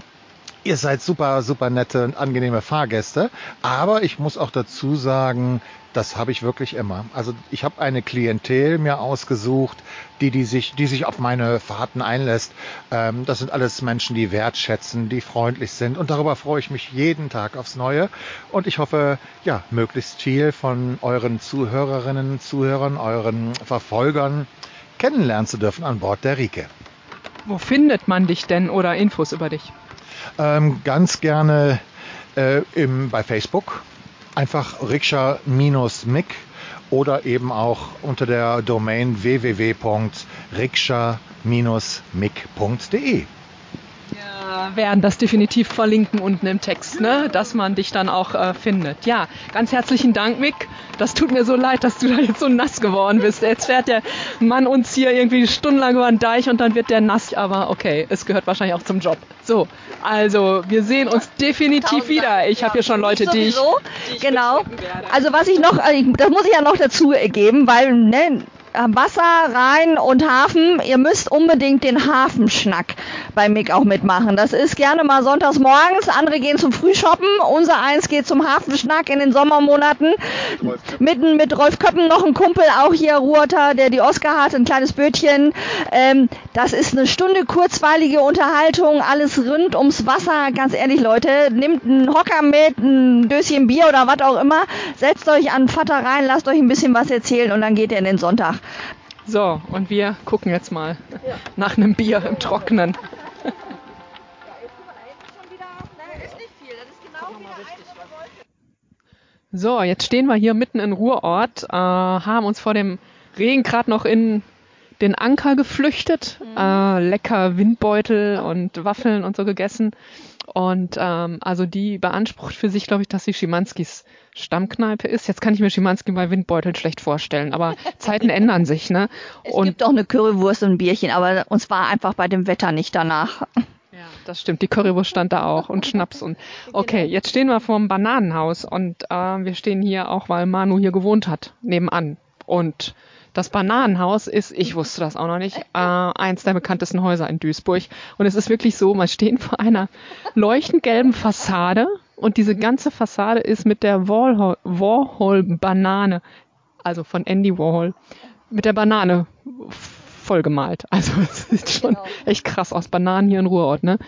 Ihr seid super, super nette und angenehme Fahrgäste. Aber ich muss auch dazu sagen, das habe ich wirklich immer. Also ich habe eine Klientel mir ausgesucht, die, die, sich, die sich auf meine Fahrten einlässt. Ähm, das sind alles Menschen, die wertschätzen, die freundlich sind. Und darüber freue ich mich jeden Tag aufs Neue. Und ich hoffe, ja, möglichst viel von euren Zuhörerinnen, Zuhörern, euren Verfolgern kennenlernen zu dürfen an Bord der Rike. Wo findet man dich denn oder Infos über dich? Ähm, ganz gerne äh, im, bei Facebook. Einfach rikscha-mic oder eben auch unter der Domain www.rikscha-mic.de. Wir werden das definitiv verlinken unten im Text, ne? dass man dich dann auch äh, findet. Ja, ganz herzlichen Dank, Mick. Das tut mir so leid, dass du da jetzt so nass geworden bist. Jetzt fährt der Mann uns hier irgendwie stundenlang über den Deich und dann wird der nass. Aber okay, es gehört wahrscheinlich auch zum Job. So, also wir sehen uns definitiv wieder. Ich ja. habe hier schon Leute, die ich, die ich genau. Also was ich noch, äh, das muss ich ja noch dazu geben, weil ne, Wasser, Rhein und Hafen. Ihr müsst unbedingt den Hafenschnack bei Mick auch mitmachen. Das ist gerne mal sonntags morgens. Andere gehen zum Frühshoppen. Unser eins geht zum Hafenschnack in den Sommermonaten. Mitten mit Rolf Köppen noch ein Kumpel, auch hier Ruhrter, der die Oscar hat, ein kleines Bötchen. Ähm, das ist eine Stunde kurzweilige Unterhaltung, alles rund ums Wasser. Ganz ehrlich, Leute, nehmt einen Hocker mit, ein Döschen Bier oder was auch immer. Setzt euch an Vater rein, lasst euch ein bisschen was erzählen und dann geht ihr in den Sonntag. So, und wir gucken jetzt mal ja. nach einem Bier im Trockenen. So, jetzt stehen wir hier mitten in Ruhrort, äh, haben uns vor dem Regen gerade noch in den Anker geflüchtet, mhm. äh, lecker Windbeutel und Waffeln und so gegessen. Und ähm, also die beansprucht für sich, glaube ich, dass sie Schimanskis Stammkneipe ist. Jetzt kann ich mir Schimanski bei Windbeuteln schlecht vorstellen, aber Zeiten ändern sich, ne? Es und gibt auch eine Currywurst und ein Bierchen, aber uns war einfach bei dem Wetter nicht danach. Ja, das stimmt. Die Currywurst stand da auch und Schnaps und okay. Jetzt stehen wir vor dem Bananenhaus und äh, wir stehen hier auch, weil Manu hier gewohnt hat, nebenan. Und das Bananenhaus ist, ich wusste das auch noch nicht, äh, eins der bekanntesten Häuser in Duisburg. Und es ist wirklich so, man steht vor einer leuchtend gelben Fassade und diese ganze Fassade ist mit der Warhol-Banane, also von Andy Warhol, mit der Banane vollgemalt. Also es sieht schon genau. echt krass aus. Bananen hier in Ruhrort, ne?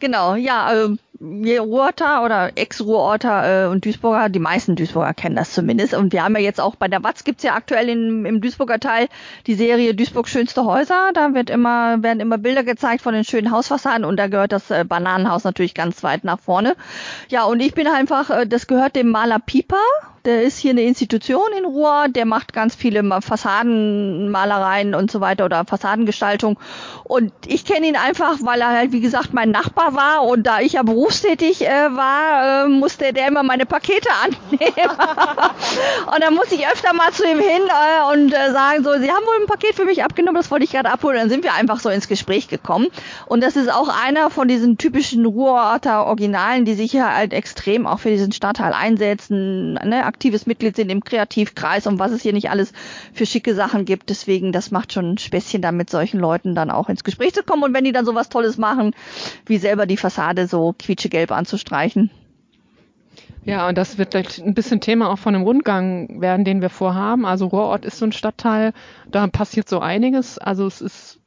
Genau, ja, äh, Ruhrorter oder Ex-Ruhrorter äh, und Duisburger, die meisten Duisburger kennen das zumindest. Und wir haben ja jetzt auch bei der Watz gibt's ja aktuell in, im Duisburger Teil die Serie Duisburg schönste Häuser. Da wird immer, werden immer Bilder gezeigt von den schönen Hausfassaden und da gehört das äh, Bananenhaus natürlich ganz weit nach vorne. Ja, und ich bin einfach, äh, das gehört dem Maler Pieper der ist hier eine Institution in Ruhr, der macht ganz viele Fassadenmalereien und so weiter oder Fassadengestaltung. Und ich kenne ihn einfach, weil er halt, wie gesagt, mein Nachbar war und da ich ja berufstätig äh, war, äh, musste der immer meine Pakete annehmen. und dann muss ich öfter mal zu ihm hin äh, und äh, sagen so, Sie haben wohl ein Paket für mich abgenommen, das wollte ich gerade abholen. Dann sind wir einfach so ins Gespräch gekommen. Und das ist auch einer von diesen typischen Ruhrorter Originalen, die sich hier halt extrem auch für diesen Stadtteil einsetzen. Ne? aktives Mitglied sind im Kreativkreis und was es hier nicht alles für schicke Sachen gibt. Deswegen, das macht schon ein Späßchen da mit solchen Leuten dann auch ins Gespräch zu kommen und wenn die dann sowas Tolles machen, wie selber die Fassade so quietschegelb anzustreichen. Ja, und das wird ein bisschen Thema auch von dem Rundgang werden, den wir vorhaben. Also Rohrort ist so ein Stadtteil, da passiert so einiges. Also es ist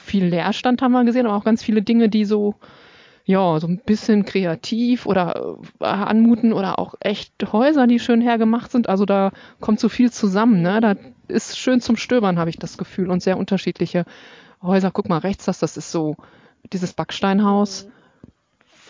viel Leerstand haben wir gesehen, aber auch ganz viele Dinge, die so ja, so ein bisschen kreativ oder äh, anmuten oder auch echt Häuser, die schön hergemacht sind. Also da kommt so viel zusammen. Ne? Da ist schön zum Stöbern, habe ich das Gefühl. Und sehr unterschiedliche Häuser. Guck mal rechts, das, das ist so dieses Backsteinhaus.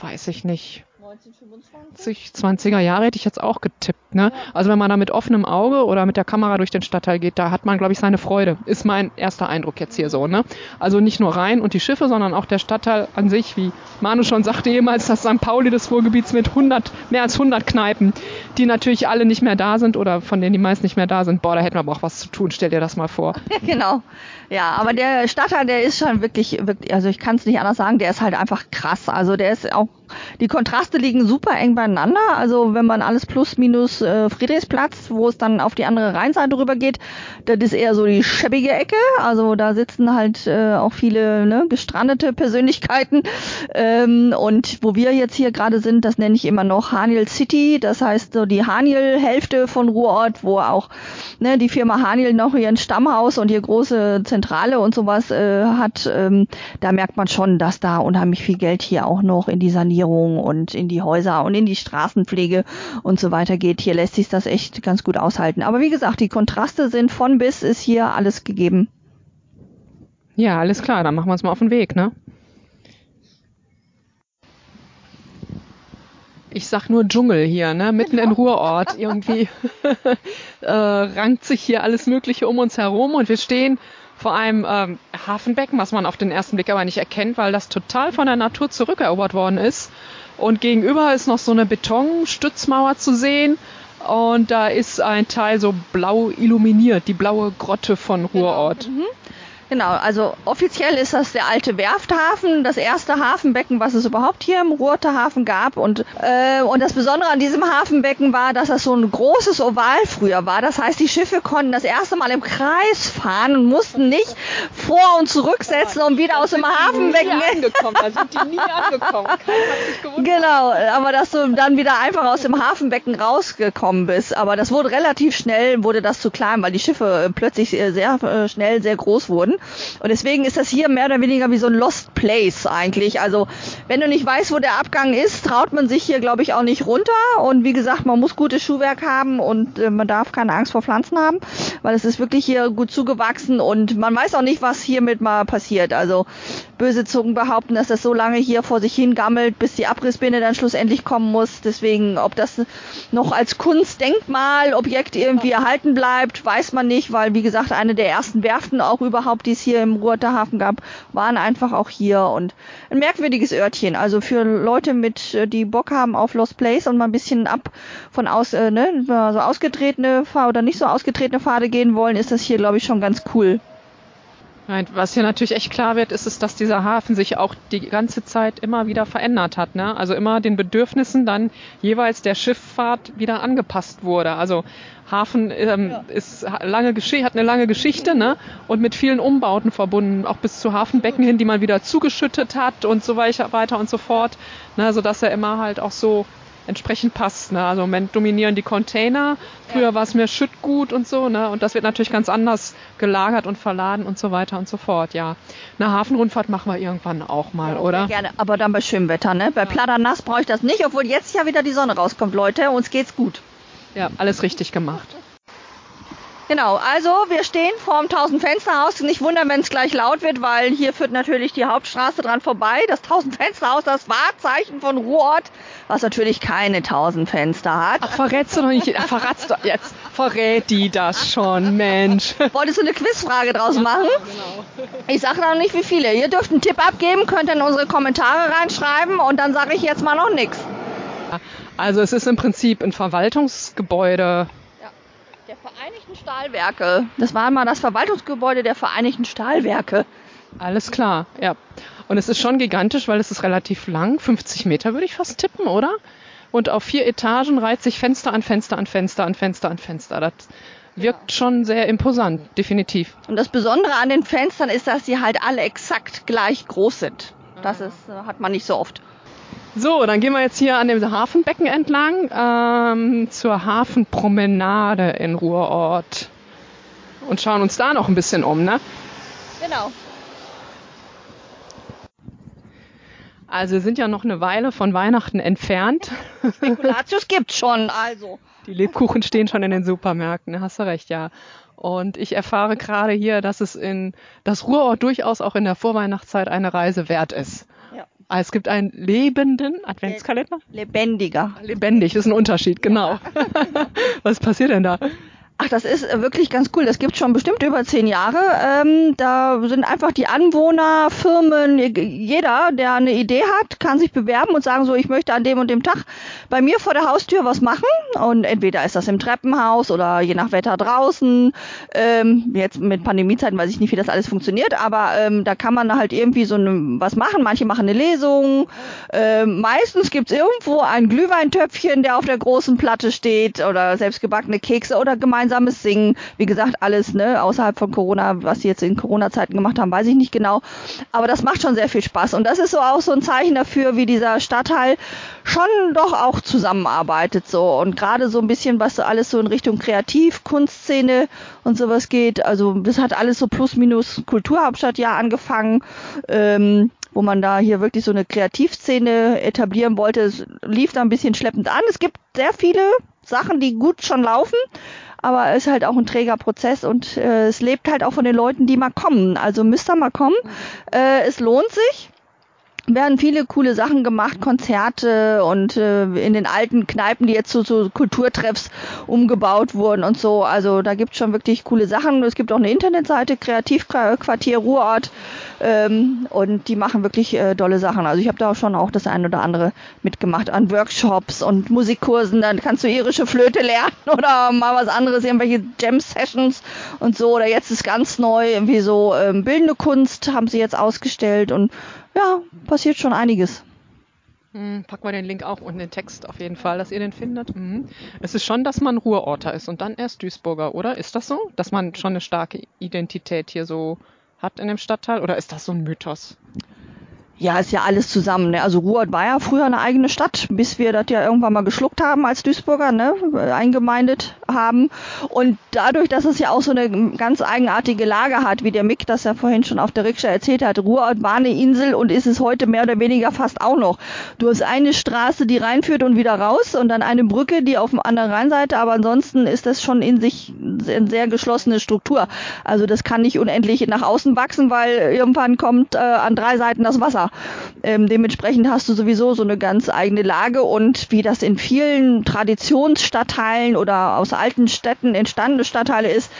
Weiß ich nicht. 1925? 20er Jahre hätte ich jetzt auch getippt. Ne? Also wenn man da mit offenem Auge oder mit der Kamera durch den Stadtteil geht, da hat man, glaube ich, seine Freude. Ist mein erster Eindruck jetzt hier so. Ne? Also nicht nur Rhein und die Schiffe, sondern auch der Stadtteil an sich, wie Manu schon sagte jemals, das St. Pauli des Ruhrgebiets mit 100, mehr als 100 Kneipen, die natürlich alle nicht mehr da sind oder von denen die meisten nicht mehr da sind. Boah, da hätten wir aber auch was zu tun. Stell dir das mal vor. genau. Ja, aber der Stadtteil, der ist schon wirklich, wirklich also ich kann es nicht anders sagen, der ist halt einfach krass. Also der ist auch, die Kontraste liegen super eng beieinander. Also wenn man alles plus minus äh, Friedrichsplatz, wo es dann auf die andere Rheinseite rüber geht, das ist eher so die schäbige Ecke. Also da sitzen halt äh, auch viele ne, gestrandete Persönlichkeiten. Ähm, und wo wir jetzt hier gerade sind, das nenne ich immer noch Haniel City. Das heißt so die Haniel-Hälfte von Ruhrort, wo auch ne, die Firma Haniel noch ihren Stammhaus und ihr große Zentrale und sowas äh, hat, ähm, da merkt man schon, dass da unheimlich viel Geld hier auch noch in die Sanierung und in die Häuser und in die Straßenpflege und so weiter geht. Hier lässt sich das echt ganz gut aushalten. Aber wie gesagt, die Kontraste sind von bis ist hier alles gegeben. Ja, alles klar, dann machen wir uns mal auf den Weg, ne? ich sag nur Dschungel hier, ne? Mitten in Ruhrort. Irgendwie äh, rankt sich hier alles Mögliche um uns herum und wir stehen vor einem ähm, Hafenbecken, was man auf den ersten Blick aber nicht erkennt, weil das total von der Natur zurückerobert worden ist. Und gegenüber ist noch so eine Betonstützmauer zu sehen. Und da ist ein Teil so blau illuminiert, die blaue Grotte von. Ruhrort. Genau. Mhm. Genau, also offiziell ist das der alte Werfthafen, das erste Hafenbecken, was es überhaupt hier im Ruhrter Hafen gab. Und, äh, und das Besondere an diesem Hafenbecken war, dass das so ein großes Oval früher war. Das heißt, die Schiffe konnten das erste Mal im Kreis fahren und mussten nicht vor und zurücksetzen, um wieder aus dem Hafenbecken. Nie angekommen, da sind die nie angekommen. Genau, aber dass du dann wieder einfach aus dem Hafenbecken rausgekommen bist. Aber das wurde relativ schnell, wurde das zu klein, weil die Schiffe plötzlich sehr schnell sehr groß wurden. Und deswegen ist das hier mehr oder weniger wie so ein Lost Place eigentlich. Also wenn du nicht weißt, wo der Abgang ist, traut man sich hier, glaube ich, auch nicht runter. Und wie gesagt, man muss gutes Schuhwerk haben und äh, man darf keine Angst vor Pflanzen haben, weil es ist wirklich hier gut zugewachsen und man weiß auch nicht, was hiermit mal passiert. Also böse Zungen behaupten, dass das so lange hier vor sich hingammelt, bis die Abrissbinde dann schlussendlich kommen muss. Deswegen, ob das noch als Kunstdenkmalobjekt irgendwie erhalten bleibt, weiß man nicht, weil wie gesagt, eine der ersten Werften auch überhaupt, die es hier im Ruhrter Hafen gab, waren einfach auch hier und ein merkwürdiges Örtchen. Also für Leute mit, äh, die Bock haben auf Lost Place und mal ein bisschen ab von aus, äh, ne, so ausgetretene oder nicht so ausgetretene Pfade gehen wollen, ist das hier, glaube ich, schon ganz cool. Was hier natürlich echt klar wird, ist es, dass dieser Hafen sich auch die ganze Zeit immer wieder verändert hat. Ne? Also immer den Bedürfnissen dann jeweils der Schifffahrt wieder angepasst wurde. Also Hafen ähm, ja. ist lange hat eine lange Geschichte ne? und mit vielen Umbauten verbunden, auch bis zu Hafenbecken hin, die man wieder zugeschüttet hat und so weiter und so fort, ne? sodass er immer halt auch so entsprechend passt. Ne? Also im Moment dominieren die Container. Früher war es mehr Schüttgut und so, ne? Und das wird natürlich ganz anders gelagert und verladen und so weiter und so fort. Ja. Eine Hafenrundfahrt machen wir irgendwann auch mal, ja, oder? Gerne, aber dann bei schönem Wetter, ne? Bei ja. Pladernass brauche ich das nicht, obwohl jetzt ja wieder die Sonne rauskommt, Leute. Uns geht's gut. Ja, alles richtig gemacht. Genau, also wir stehen vorm Tausendfensterhaus. Nicht wundern, wenn es gleich laut wird, weil hier führt natürlich die Hauptstraße dran vorbei. Das Tausendfensterhaus, das Wahrzeichen von Ruhrort, was natürlich keine tausend Fenster hat. Ach, verrätst du noch nicht? Ach, verratst du jetzt. Verrät die das schon, Mensch. Wolltest du eine Quizfrage draus machen? Ja, genau. Ich sage noch nicht, wie viele. Ihr dürft einen Tipp abgeben, könnt in unsere Kommentare reinschreiben und dann sage ich jetzt mal noch nichts. Also es ist im Prinzip ein Verwaltungsgebäude der Vereinigten Stahlwerke. Das war mal das Verwaltungsgebäude der Vereinigten Stahlwerke. Alles klar, ja. Und es ist schon gigantisch, weil es ist relativ lang. 50 Meter würde ich fast tippen, oder? Und auf vier Etagen reiht sich Fenster an Fenster an Fenster an Fenster an Fenster. Das wirkt ja. schon sehr imposant, definitiv. Und das Besondere an den Fenstern ist, dass sie halt alle exakt gleich groß sind. Das ist, hat man nicht so oft. So, dann gehen wir jetzt hier an dem Hafenbecken entlang ähm, zur Hafenpromenade in Ruhrort und schauen uns da noch ein bisschen um, ne? Genau. Also wir sind ja noch eine Weile von Weihnachten entfernt. Spekulatius gibt's schon, also. Die Lebkuchen stehen schon in den Supermärkten, hast du recht, ja. Und ich erfahre gerade hier, dass es in das Ruhrort durchaus auch in der Vorweihnachtszeit eine Reise wert ist. Ah, es gibt einen lebenden Adventskalender? Lebendiger. Lebendig, ist ein Unterschied, genau. Was passiert denn da? Ach, das ist äh, wirklich ganz cool. Das gibt schon bestimmt über zehn Jahre. Ähm, da sind einfach die Anwohner, Firmen, jeder, der eine Idee hat, kann sich bewerben und sagen so, ich möchte an dem und dem Tag bei mir vor der Haustür was machen. Und entweder ist das im Treppenhaus oder je nach Wetter draußen. Ähm, jetzt mit Pandemiezeiten weiß ich nicht, wie das alles funktioniert, aber ähm, da kann man halt irgendwie so eine, was machen. Manche machen eine Lesung. Ähm, meistens gibt's irgendwo ein Glühweintöpfchen, der auf der großen Platte steht oder selbstgebackene Kekse oder gemeinsam gemeinsames Singen. Wie gesagt, alles ne, außerhalb von Corona, was sie jetzt in Corona-Zeiten gemacht haben, weiß ich nicht genau. Aber das macht schon sehr viel Spaß. Und das ist so auch so ein Zeichen dafür, wie dieser Stadtteil schon doch auch zusammenarbeitet. So. Und gerade so ein bisschen, was so alles so in Richtung Kreativ, Kunstszene und sowas geht. Also das hat alles so plus minus Kulturhauptstadt ja angefangen. Ähm, wo man da hier wirklich so eine Kreativszene etablieren wollte. Es lief da ein bisschen schleppend an. Es gibt sehr viele Sachen, die gut schon laufen, aber es ist halt auch ein träger Prozess und äh, es lebt halt auch von den Leuten, die mal kommen. Also müsst ihr mal kommen. Äh, es lohnt sich. Werden viele coole Sachen gemacht, Konzerte und äh, in den alten Kneipen, die jetzt zu so, so Kulturtreffs umgebaut wurden und so. Also da gibt es schon wirklich coole Sachen. Es gibt auch eine Internetseite, Kreativquartier Ruhrort ähm, und die machen wirklich äh, dolle Sachen. Also ich habe da schon auch das ein oder andere mitgemacht an Workshops und Musikkursen. Dann kannst du irische Flöte lernen oder mal was anderes, irgendwelche Jam-Sessions und so. Oder jetzt ist ganz neu irgendwie so ähm, bildende Kunst haben sie jetzt ausgestellt und ja, passiert schon einiges. Hm, packen wir den Link auch in den Text auf jeden Fall, dass ihr den findet. Mhm. Es ist schon, dass man Ruhrorter ist und dann erst Duisburger, oder? Ist das so? Dass man schon eine starke Identität hier so hat in dem Stadtteil oder ist das so ein Mythos? Ja, ist ja alles zusammen. Ne? Also Ruhrort war ja früher eine eigene Stadt, bis wir das ja irgendwann mal geschluckt haben als Duisburger, ne? eingemeindet haben. Und dadurch, dass es ja auch so eine ganz eigenartige Lage hat, wie der Mick das ja vorhin schon auf der Rikscha erzählt hat, Ruhrort war eine Insel und ist es heute mehr oder weniger fast auch noch. Du hast eine Straße, die reinführt und wieder raus und dann eine Brücke, die auf der anderen Rheinseite, aber ansonsten ist das schon in sich eine sehr geschlossene Struktur. Also das kann nicht unendlich nach außen wachsen, weil irgendwann kommt äh, an drei Seiten das Wasser. Ähm, dementsprechend hast du sowieso so eine ganz eigene Lage und wie das in vielen Traditionsstadtteilen oder aus alten Städten entstandene Stadtteile ist,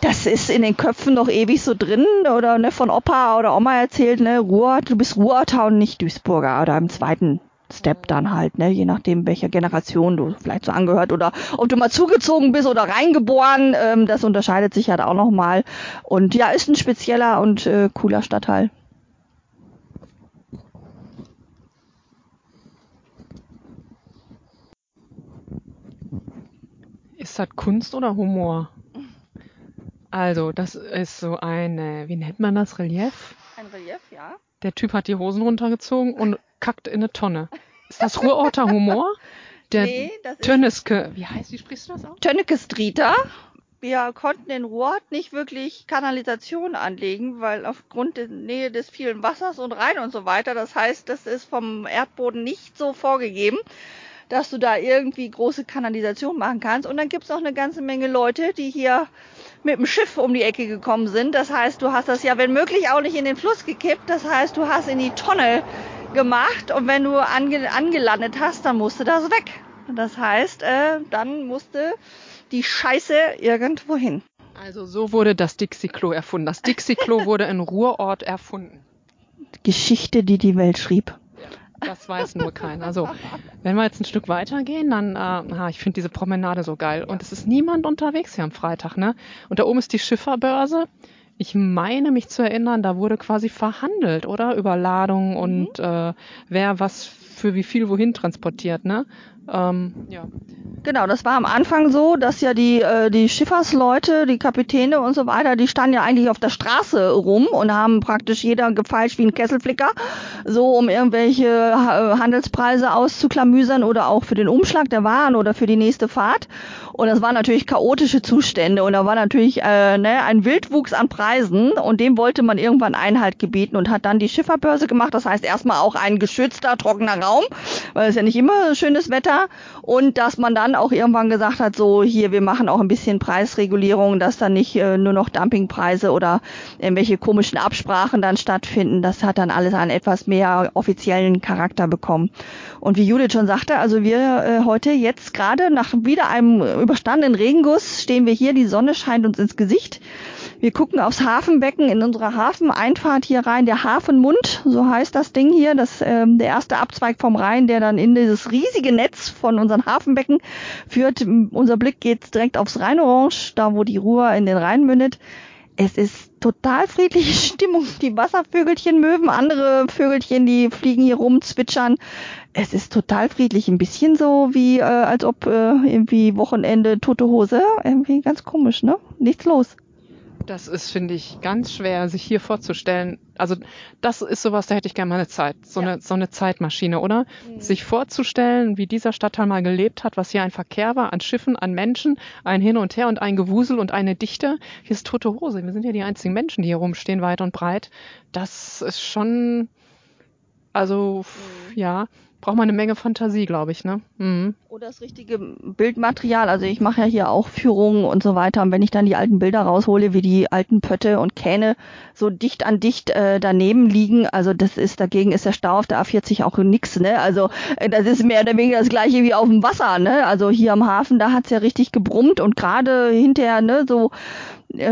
das ist in den Köpfen noch ewig so drin oder ne, von Opa oder Oma erzählt, ne, Ruhr, du bist Ruhrter und nicht Duisburger oder im zweiten Step dann halt, ne, je nachdem welcher Generation du vielleicht so angehört oder ob du mal zugezogen bist oder reingeboren, ähm, das unterscheidet sich halt auch nochmal und ja, ist ein spezieller und äh, cooler Stadtteil. Ist das Kunst oder Humor? Also, das ist so eine, wie nennt man das, Relief? Ein Relief, ja. Der Typ hat die Hosen runtergezogen und kackt in eine Tonne. Ist das Ruhrorter Humor? Der Nee, das ist- Tönneske, wie heißt, wie sprichst du das aus? Tönneke Streeter. Wir konnten in Ruhrort nicht wirklich Kanalisation anlegen, weil aufgrund der Nähe des vielen Wassers und Rhein und so weiter, das heißt, das ist vom Erdboden nicht so vorgegeben, dass du da irgendwie große Kanalisation machen kannst. Und dann gibt's noch eine ganze Menge Leute, die hier mit dem Schiff um die Ecke gekommen sind. Das heißt, du hast das ja, wenn möglich, auch nicht in den Fluss gekippt. Das heißt, du hast in die Tonne gemacht und wenn du ange angelandet hast, dann musste das weg. Das heißt, äh, dann musste die Scheiße irgendwo hin. Also so wurde das Dixie-Klo erfunden. Das Dixie-Klo wurde in Ruhrort erfunden. Geschichte, die die Welt schrieb. Das weiß nur keiner. So, wenn wir jetzt ein Stück weitergehen, dann, äh, ah, ich finde diese Promenade so geil. Und es ist niemand unterwegs hier am Freitag, ne? Und da oben ist die Schifferbörse. Ich meine mich zu erinnern, da wurde quasi verhandelt, oder? Über Ladung und äh, wer was für wie viel wohin transportiert, ne? Ähm, ja. Genau, das war am Anfang so, dass ja die, äh, die Schiffersleute, die Kapitäne und so weiter, die standen ja eigentlich auf der Straße rum und haben praktisch jeder gefeilscht wie ein Kesselflicker, so um irgendwelche äh, Handelspreise auszuklamüsern oder auch für den Umschlag der Waren oder für die nächste Fahrt. Und das waren natürlich chaotische Zustände und da war natürlich äh, ne, ein Wildwuchs an Preisen und dem wollte man irgendwann Einhalt gebieten und hat dann die Schifferbörse gemacht. Das heißt erstmal auch ein geschützter, trockener Raum, weil es ja nicht immer schönes Wetter und dass man dann auch irgendwann gesagt hat, so hier, wir machen auch ein bisschen Preisregulierung, dass dann nicht äh, nur noch Dumpingpreise oder irgendwelche komischen Absprachen dann stattfinden. Das hat dann alles einen etwas mehr offiziellen Charakter bekommen. Und wie Judith schon sagte, also wir äh, heute jetzt gerade nach wieder einem überstandenen Regenguss stehen wir hier, die Sonne scheint uns ins Gesicht. Wir gucken aufs Hafenbecken in unserer Hafeneinfahrt hier rein, der Hafenmund, so heißt das Ding hier, das ähm, der erste Abzweig vom Rhein, der dann in dieses riesige Netz von unseren Hafenbecken führt. Unser Blick geht direkt aufs Rheinorange, da wo die Ruhr in den Rhein mündet. Es ist total friedliche Stimmung. Die Wasservögelchen, Möwen, andere Vögelchen, die fliegen hier rum, zwitschern. Es ist total friedlich. Ein bisschen so wie, äh, als ob äh, irgendwie Wochenende tote Hose. Irgendwie ganz komisch, ne? Nichts los. Das ist, finde ich, ganz schwer, sich hier vorzustellen. Also das ist sowas, da hätte ich gerne mal eine Zeit, so, Ja. eine, so eine Zeitmaschine, oder? Sich vorzustellen, wie dieser Stadtteil mal gelebt hat, was hier ein Verkehr war, an Schiffen, an Menschen, ein Hin und Her und ein Gewusel und eine Dichte. Hier ist tote Hose. Wir sind ja die einzigen Menschen, die hier rumstehen, weit und breit. Das ist schon, Also, mhm. ja, braucht man eine Menge Fantasie, glaube ich, ne? Mhm. Oder das richtige Bildmaterial. Also ich mache ja hier auch Führungen und so weiter. Und wenn ich dann die alten Bilder raushole, wie die alten Pötte und Kähne so dicht an dicht äh, daneben liegen, also das ist, dagegen ist der Stau auf der A40 auch nix, ne? Also äh, das ist mehr oder weniger das gleiche wie auf dem Wasser, ne? Also hier am Hafen, da hat's ja richtig gebrummt und gerade hinterher, ne, so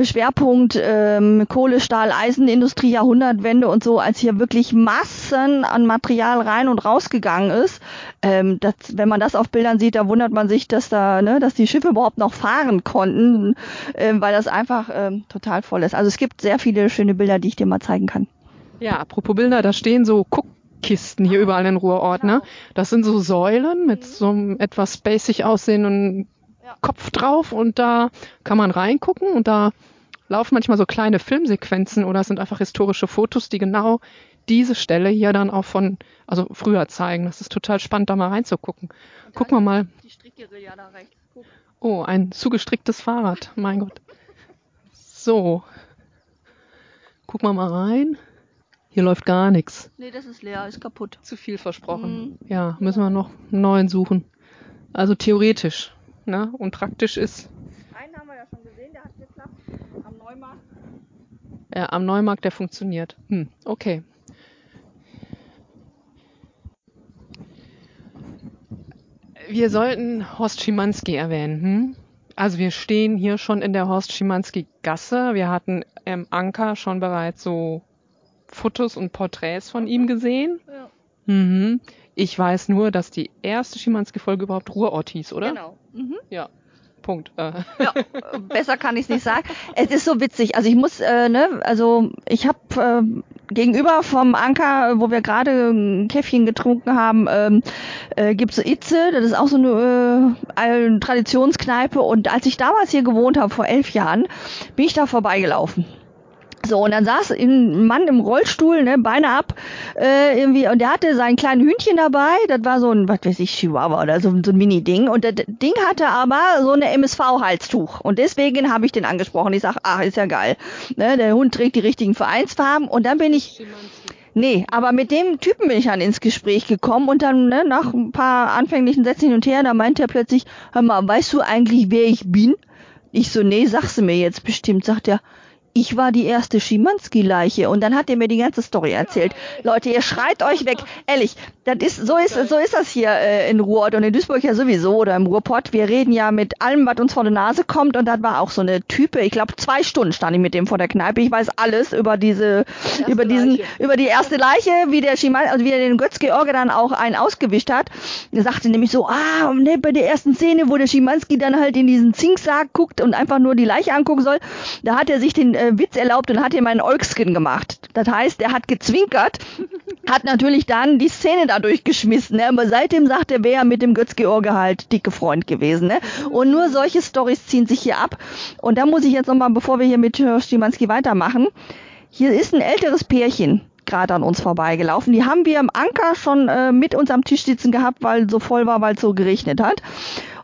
Schwerpunkt ähm, Kohle, Stahl, Eisenindustrie, Jahrhundertwende und so, als hier wirklich Massen an Material rein und rausgegangen ist. Ähm, das, wenn man das auf Bildern sieht, da wundert man sich, dass da, ne, dass die Schiffe überhaupt noch fahren konnten, äh, weil das einfach ähm, total voll ist. Also es gibt sehr viele schöne Bilder, die ich dir mal zeigen kann. Ja, apropos Bilder, da stehen so Guckkisten hier überall in Ruhrort, ne? Das sind so Säulen mit so einem etwas spacig aussehenden Kopf drauf und da kann man reingucken und da laufen manchmal so kleine Filmsequenzen oder es sind einfach historische Fotos, die genau diese Stelle hier dann auch von, also früher zeigen. Das ist total spannend, da mal reinzugucken. Gucken wir mal. Oh, ein zugestricktes Fahrrad. Mein Gott. So. Gucken wir mal rein. Hier läuft gar nichts. Nee, das ist leer, ist kaputt. Zu viel versprochen. Mhm. Ja, müssen wir noch einen neuen suchen. Also theoretisch ne? und praktisch ist. Einen haben wir ja schon gesehen, der hat geklappt. Am Neumarkt. Ja, am Neumarkt, der funktioniert. Hm, okay. Wir sollten Horst Schimanski erwähnen. Hm? Also wir stehen hier schon in der Horst Schimanski Gasse. Wir hatten im Anker schon bereits so Fotos und Porträts von ihm gesehen. Ja. Mhm. Ich weiß nur, dass die erste Schimanski-Folge überhaupt Ruhrort hieß, oder? Genau. Mhm. Ja. Punkt. Äh. Ja, besser kann ich es nicht sagen. Es ist so witzig. Also ich muss, äh, ne, also ich habe äh, gegenüber vom Anker, wo wir gerade ein Käffchen getrunken haben, ähm, äh, gibt's Itze. Das ist auch so eine, äh, eine Traditionskneipe. Und als ich damals hier gewohnt habe vor elf Jahren, bin ich da vorbeigelaufen. So, und dann saß ein Mann im Rollstuhl, ne, Beine ab, äh, irgendwie, und der hatte sein kleines Hühnchen dabei, das war so ein, was weiß ich, Chihuahua oder so, so ein Mini-Ding, und das Ding hatte aber so eine MSV-Halstuch, und deswegen habe ich den angesprochen. Ich sag, ach, ist ja geil, ne, der Hund trägt die richtigen Vereinsfarben, und dann bin ich... Nee, aber mit dem Typen bin ich dann ins Gespräch gekommen. Und dann ne, nach ein paar anfänglichen Sätzen hin und her, da meinte er plötzlich, hör mal, weißt du eigentlich, wer ich bin? Ich so, nee, sagst du mir jetzt bestimmt, sagt er, ich war die erste Schimanski-Leiche und dann hat er mir die ganze Story erzählt. Leute, ihr schreit euch weg. Ehrlich, das ist, so ist, so ist das hier äh, in Ruhrort und in Duisburg ja sowieso oder im Ruhrpott. Wir reden ja mit allem, was uns vor der Nase kommt und das war auch so eine Type. Ich glaube, zwei Stunden stand ich mit dem vor der Kneipe. Ich weiß alles über diese, über diesen, Leiche. über die erste Leiche, wie der Schimanski, also wie er den Götz-George dann auch einen ausgewischt hat. Er sagte nämlich so, ah, ne, bei der ersten Szene, wo der Schimanski dann halt in diesen Zinksack guckt und einfach nur die Leiche angucken soll, da hat er sich den äh, Witz erlaubt und hat ihm einen Olkskin gemacht. Das heißt, er hat gezwinkert, hat natürlich dann die Szene dadurch geschmissen. Ne? Aber seitdem sagt er, wäre mit dem Götz-George halt dicke Freund gewesen. Ne? Und nur solche Stories ziehen sich hier ab. Und da muss ich jetzt nochmal, bevor wir hier mit Stimanski weitermachen, hier ist ein älteres Pärchen gerade an uns vorbeigelaufen. Die haben wir im Anker schon äh, mit uns am Tisch sitzen gehabt, weil so voll war, weil es so geregnet hat.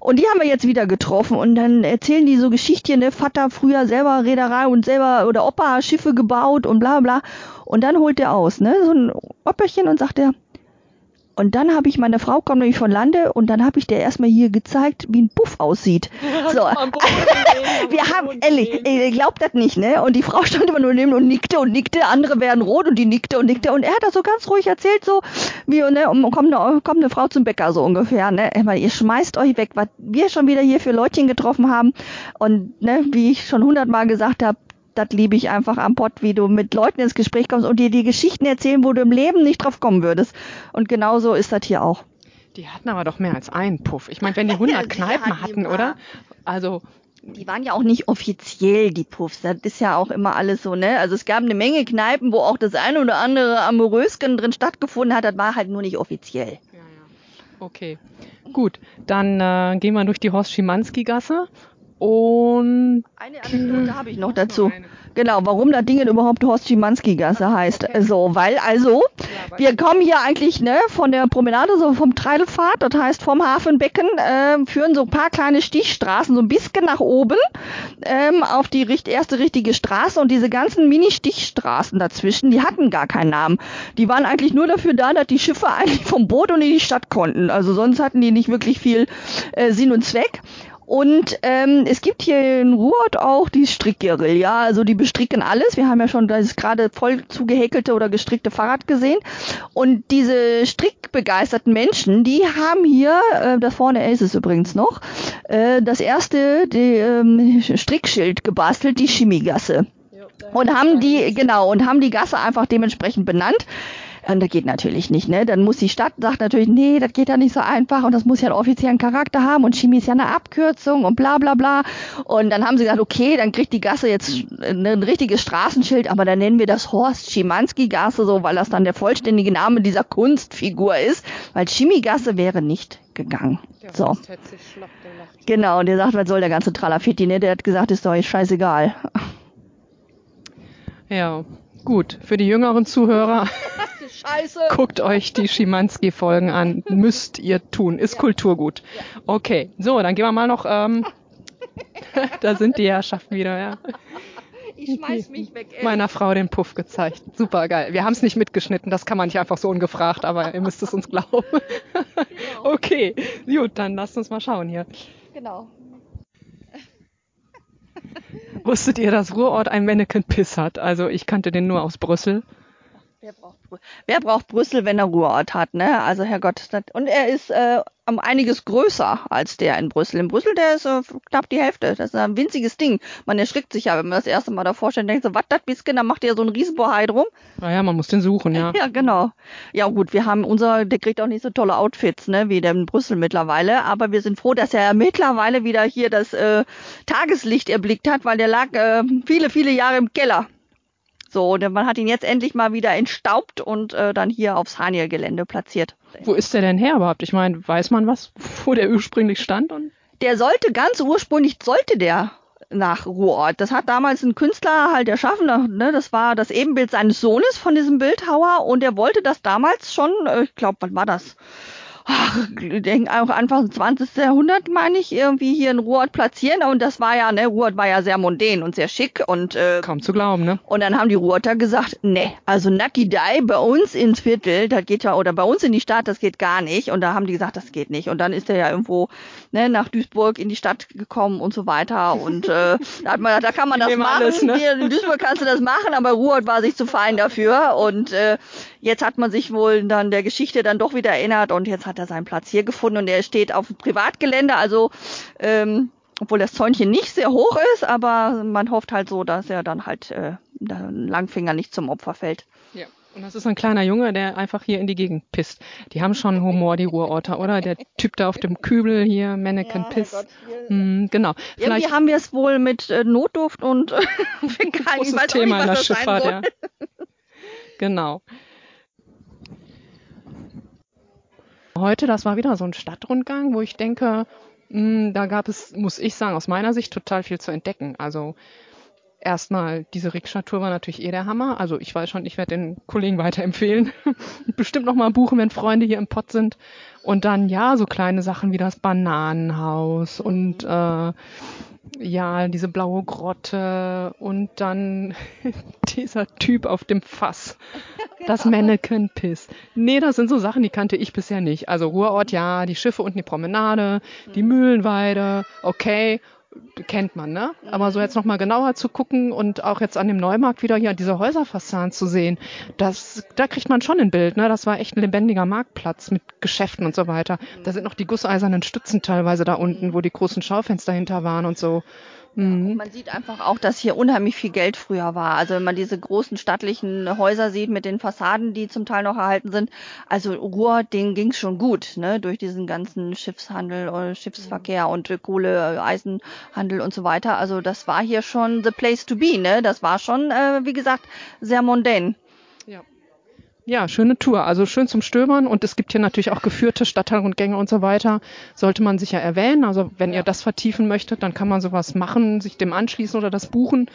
Und die haben wir jetzt wieder getroffen und dann erzählen die so Geschichten, ne, Vater früher selber Reederei und selber oder Opa Schiffe gebaut und bla bla. Und dann holt der aus, ne, so ein Opperchen und sagt er, und dann habe ich, meine Frau kommt nämlich von Lande und dann habe ich der erstmal hier gezeigt, wie ein Puff aussieht. So. wir haben, ehrlich, ihr glaubt das nicht, ne? Und die Frau stand immer nur neben und nickte und nickte, andere werden rot und die nickte und nickte und er hat das so ganz ruhig erzählt, so wie, ne, und kommt eine, kommt eine Frau zum Bäcker, so ungefähr, ne? Ihr schmeißt euch weg, was wir schon wieder hier für Leutchen getroffen haben und, ne, wie ich schon hundertmal gesagt habe, das liebe ich einfach am Pott, wie du mit Leuten ins Gespräch kommst und dir die Geschichten erzählen, wo du im Leben nicht drauf kommen würdest. Und genauso ist das hier auch. Die hatten aber doch mehr als einen Puff. Ich meine, wenn die 100 Kneipen hatten, oder? Also die waren ja auch nicht offiziell die Puffs. Das ist ja auch immer alles so, ne? Also es gab eine Menge Kneipen, wo auch das eine oder andere Amorösken drin stattgefunden hat. Das war halt nur nicht offiziell. Ja, ja. Okay. Gut, dann äh, gehen wir durch die Horst Schimanski-Gasse Und eine Anekdote habe ich noch dazu. Genau, warum das Ding überhaupt Horst Schimanski-Gasse heißt. So, weil also, wir kommen hier eigentlich ne, von der Promenade, so vom Treidelpfad, das heißt vom Hafenbecken, äh, führen so ein paar kleine Stichstraßen so ein bisschen nach oben ähm, auf die richt erste richtige Straße und diese ganzen Mini-Stichstraßen dazwischen, die hatten gar keinen Namen. Die waren eigentlich nur dafür da, dass die Schiffe eigentlich vom Boot und in die Stadt konnten. Also sonst hatten die nicht wirklich viel äh, Sinn und Zweck. Und ähm, es gibt hier in Ruhrort auch die Strickguerilla, also die bestricken alles. Wir haben ja schon das gerade voll zugehäkelte oder gestrickte Fahrrad gesehen. Und diese strickbegeisterten Menschen, die haben hier, äh, da vorne ist es übrigens noch, äh, das erste die, ähm, Strickschild gebastelt, die Chemiegasse. Und haben die, genau, und haben die Gasse einfach dementsprechend benannt. Und das geht natürlich nicht, ne? Dann muss die Stadt sagt natürlich, nee, das geht ja nicht so einfach und das muss ja einen offiziellen Charakter haben und Chemie ist ja eine Abkürzung und bla bla bla. Und dann haben sie gesagt, okay, dann kriegt die Gasse jetzt ein richtiges Straßenschild, aber dann nennen wir das Horst Schimanski-Gasse so, weil das dann der vollständige Name dieser Kunstfigur ist, weil Chemiegasse wäre nicht gegangen. Der so. Genau, und der sagt, was soll der ganze Tralafitti, ne? Der hat gesagt, ist doch jetzt scheißegal. Ja, gut. Für die jüngeren Zuhörer, Scheiße. guckt euch die Schimanski-Folgen an. Müsst ihr tun. Ist Kulturgut. Okay, so, dann gehen wir mal noch. Ähm, da sind die Herrschaften wieder, ja. Ich schmeiß mich weg, ey. Meiner Frau den Puff gezeigt. Super geil. Wir haben es nicht mitgeschnitten, das kann man nicht einfach so ungefragt, aber ihr müsst es uns glauben. okay, gut, dann lasst uns mal schauen hier. Genau. Wusstet ihr, dass Ruhrort ein Mannequin Piss hat? Also ich kannte den nur aus Brüssel. Wer braucht, Brüssel, wenn er Ruhrort hat, ne? Also Herrgott, das, und er ist äh, um einiges größer als der in Brüssel. In Brüssel, der ist äh, knapp die Hälfte. Das ist ein winziges Ding. Man erschrickt sich ja, wenn man das erste Mal davor steht und denkt so, was das bisschen, dann macht der so ein Riesenbohai drum. Naja, man muss den suchen, ja. Ja, genau. Ja gut, wir haben unser, der kriegt auch nicht so tolle Outfits, ne, wie der in Brüssel mittlerweile, aber wir sind froh, dass er mittlerweile wieder hier das äh, Tageslicht erblickt hat, weil der lag äh, viele, viele Jahre im Keller. So, und man hat ihn jetzt endlich mal wieder entstaubt und äh, dann hier aufs Haniel-Gelände platziert. Wo ist der denn her überhaupt? Ich meine, weiß man was, wo der ursprünglich stand? Und Der sollte ganz ursprünglich, sollte der nach Ruhrort. Das hat damals ein Künstler halt erschaffen. Ne? Das war das Ebenbild seines Sohnes von diesem Bildhauer und er wollte das damals schon, äh, ich glaube, wann war das? Ach, ich denke auch Anfang des 20. Jahrhundert, meine ich, irgendwie hier in Ruhrort platzieren. Und das war ja, ne, Ruhrort war ja sehr mondän und sehr schick und äh, kaum zu glauben, ne? und dann haben die Ruhrter gesagt, ne, also Nucky Die bei uns ins Viertel, das geht ja, oder bei uns in die Stadt, das geht gar nicht. Und da haben die gesagt, das geht nicht. Und dann ist er ja irgendwo ne, nach Duisburg in die Stadt gekommen und so weiter. Und äh, da, hat man, da kann man das machen. alles, ne? Hier in Duisburg kannst du das machen, aber Ruhrort war sich zu fein dafür. Und äh, jetzt hat man sich wohl dann der Geschichte dann doch wieder erinnert und jetzt hat er seinen Platz hier gefunden und er steht auf dem Privatgelände, also ähm, obwohl das Zäunchen nicht sehr hoch ist, aber man hofft halt so, dass er dann halt äh, Langfinger nicht zum Opfer fällt. Ja. Und das ist ein kleiner Junge, der einfach hier in die Gegend pisst. Die haben schon Humor, die Ruhrorter, oder? Der Typ da auf dem Kübel hier, Mannequin Piss. Hm, genau. Irgendwie Vielleicht haben wir es wohl mit äh, Notduft und äh, Fäkalien. großes Ich weiß Thema nicht, in der Schifffahrt, ja. Genau. Heute, das war wieder so ein Stadtrundgang, wo ich denke, mh, da gab es, muss ich sagen, aus meiner Sicht total viel zu entdecken. Also erstmal, diese Rikscha-Tour war natürlich eh der Hammer. Also ich weiß schon, ich werde den Kollegen weiterempfehlen. Bestimmt nochmal buchen, wenn Freunde hier im Pott sind. Und dann, ja, so kleine Sachen wie das Bananenhaus und äh, ja, diese blaue Grotte und dann dieser Typ auf dem Fass. Das Mannequin Piss. Nee, das sind so Sachen, die kannte ich bisher nicht. Also Ruhrort, ja, die Schiffe unten die Promenade, die Mühlenweide, okay, kennt man, ne? Aber so jetzt nochmal genauer zu gucken und auch jetzt an dem Neumarkt wieder hier diese Häuserfassaden zu sehen, das, da kriegt man schon ein Bild, ne? Das war echt ein lebendiger Marktplatz mit Geschäften und so weiter. Da sind noch die gusseisernen Stützen teilweise da unten, wo die großen Schaufenster hinter waren und so. Mhm. Man sieht einfach auch, dass hier unheimlich viel Geld früher war. Also wenn man diese großen stattlichen Häuser sieht mit den Fassaden, die zum Teil noch erhalten sind, also Ruhr, denen ging's schon gut, ne? Durch diesen ganzen Schiffshandel, äh, Schiffsverkehr und äh, Kohle, äh, Eisenhandel und so weiter. Also das war hier schon the place to be, ne? Das war schon, äh, wie gesagt, sehr mondän. Ja. schöne Tour. Also schön zum Stöbern und es gibt hier natürlich auch geführte Stadtteilrundgänge und so weiter. Sollte man sich ja erwähnen. Also wenn ihr das vertiefen möchtet, dann kann man sowas machen, sich dem anschließen oder das buchen.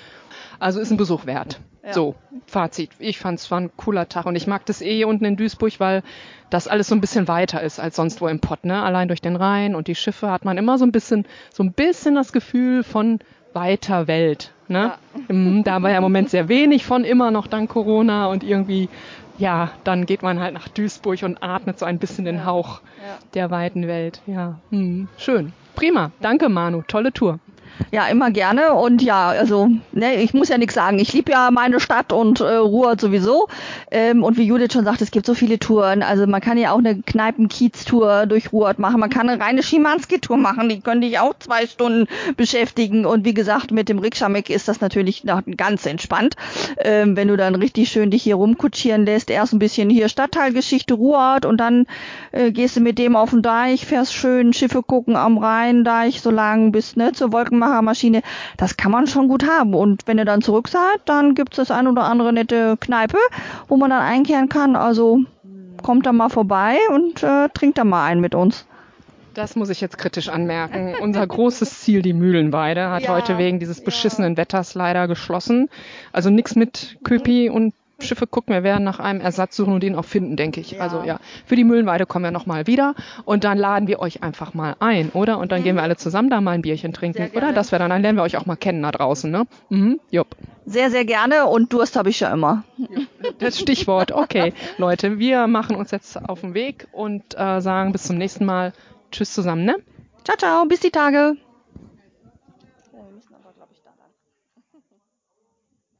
Also ist ein Besuch wert. Ja. So, Fazit. Ich fand es war ein cooler Tag und ich mag das eh hier unten in Duisburg, weil das alles so ein bisschen weiter ist als sonst wo im Pott. Ne? Allein durch den Rhein und die Schiffe hat man immer so ein bisschen, so ein bisschen das Gefühl von weiter Welt. Ne? Ja. Da war ja im Moment sehr wenig von, immer noch dank Corona und irgendwie, ja, dann geht man halt nach Duisburg und atmet so ein bisschen den Hauch ja. der weiten Welt. Ja, hm. schön. Prima. Danke, Manu. Tolle Tour. Ja, immer gerne. Und ja, also, ne, ich muss ja nichts sagen. Ich liebe ja meine Stadt und äh, Ruhr sowieso. Ähm, und wie Judith schon sagt, es gibt so viele Touren. Also man kann ja auch eine Kneipen-Kiez-Tour durch Ruhr machen. Man kann eine reine Schimanski-Tour machen. Die könnte ich auch zwei Stunden beschäftigen. Und wie gesagt, mit dem Rikschamek ist das natürlich noch ganz entspannt. Ähm, wenn du dann richtig schön dich hier rumkutschieren lässt. Erst ein bisschen hier Stadtteilgeschichte Ruhrort und dann äh, gehst du mit dem auf den Deich, fährst schön Schiffe gucken am Rhein-Deich so lang bis ne, zur Wolkenmacher Aufmachermaschine, das kann man schon gut haben. Und wenn ihr dann zurück seid, dann gibt's das ein oder andere nette Kneipe, wo man dann einkehren kann. Also kommt da mal vorbei und äh, trinkt da mal einen mit uns. Das muss ich jetzt kritisch anmerken. Unser großes Ziel, die Mühlenweide, hat ja, heute wegen dieses beschissenen ja. Wetters leider geschlossen. Also nichts mit Köpi und Schiffe gucken. Wir werden nach einem Ersatz suchen und den auch finden, denke ich. Ja. Also ja, für die Mühlenweide kommen wir nochmal wieder und dann laden wir euch einfach mal ein, oder? Und dann mhm. gehen wir alle zusammen da mal ein Bierchen trinken, oder? Das wäre dann, dann lernen wir euch auch mal kennen da draußen, ne? Mhm, jupp. Sehr, sehr gerne und Durst habe ich ja immer. Das Stichwort. Okay, Leute, wir machen uns jetzt auf den Weg und äh, sagen bis zum nächsten Mal. Tschüss zusammen, ne? Ciao, ciao, bis die Tage.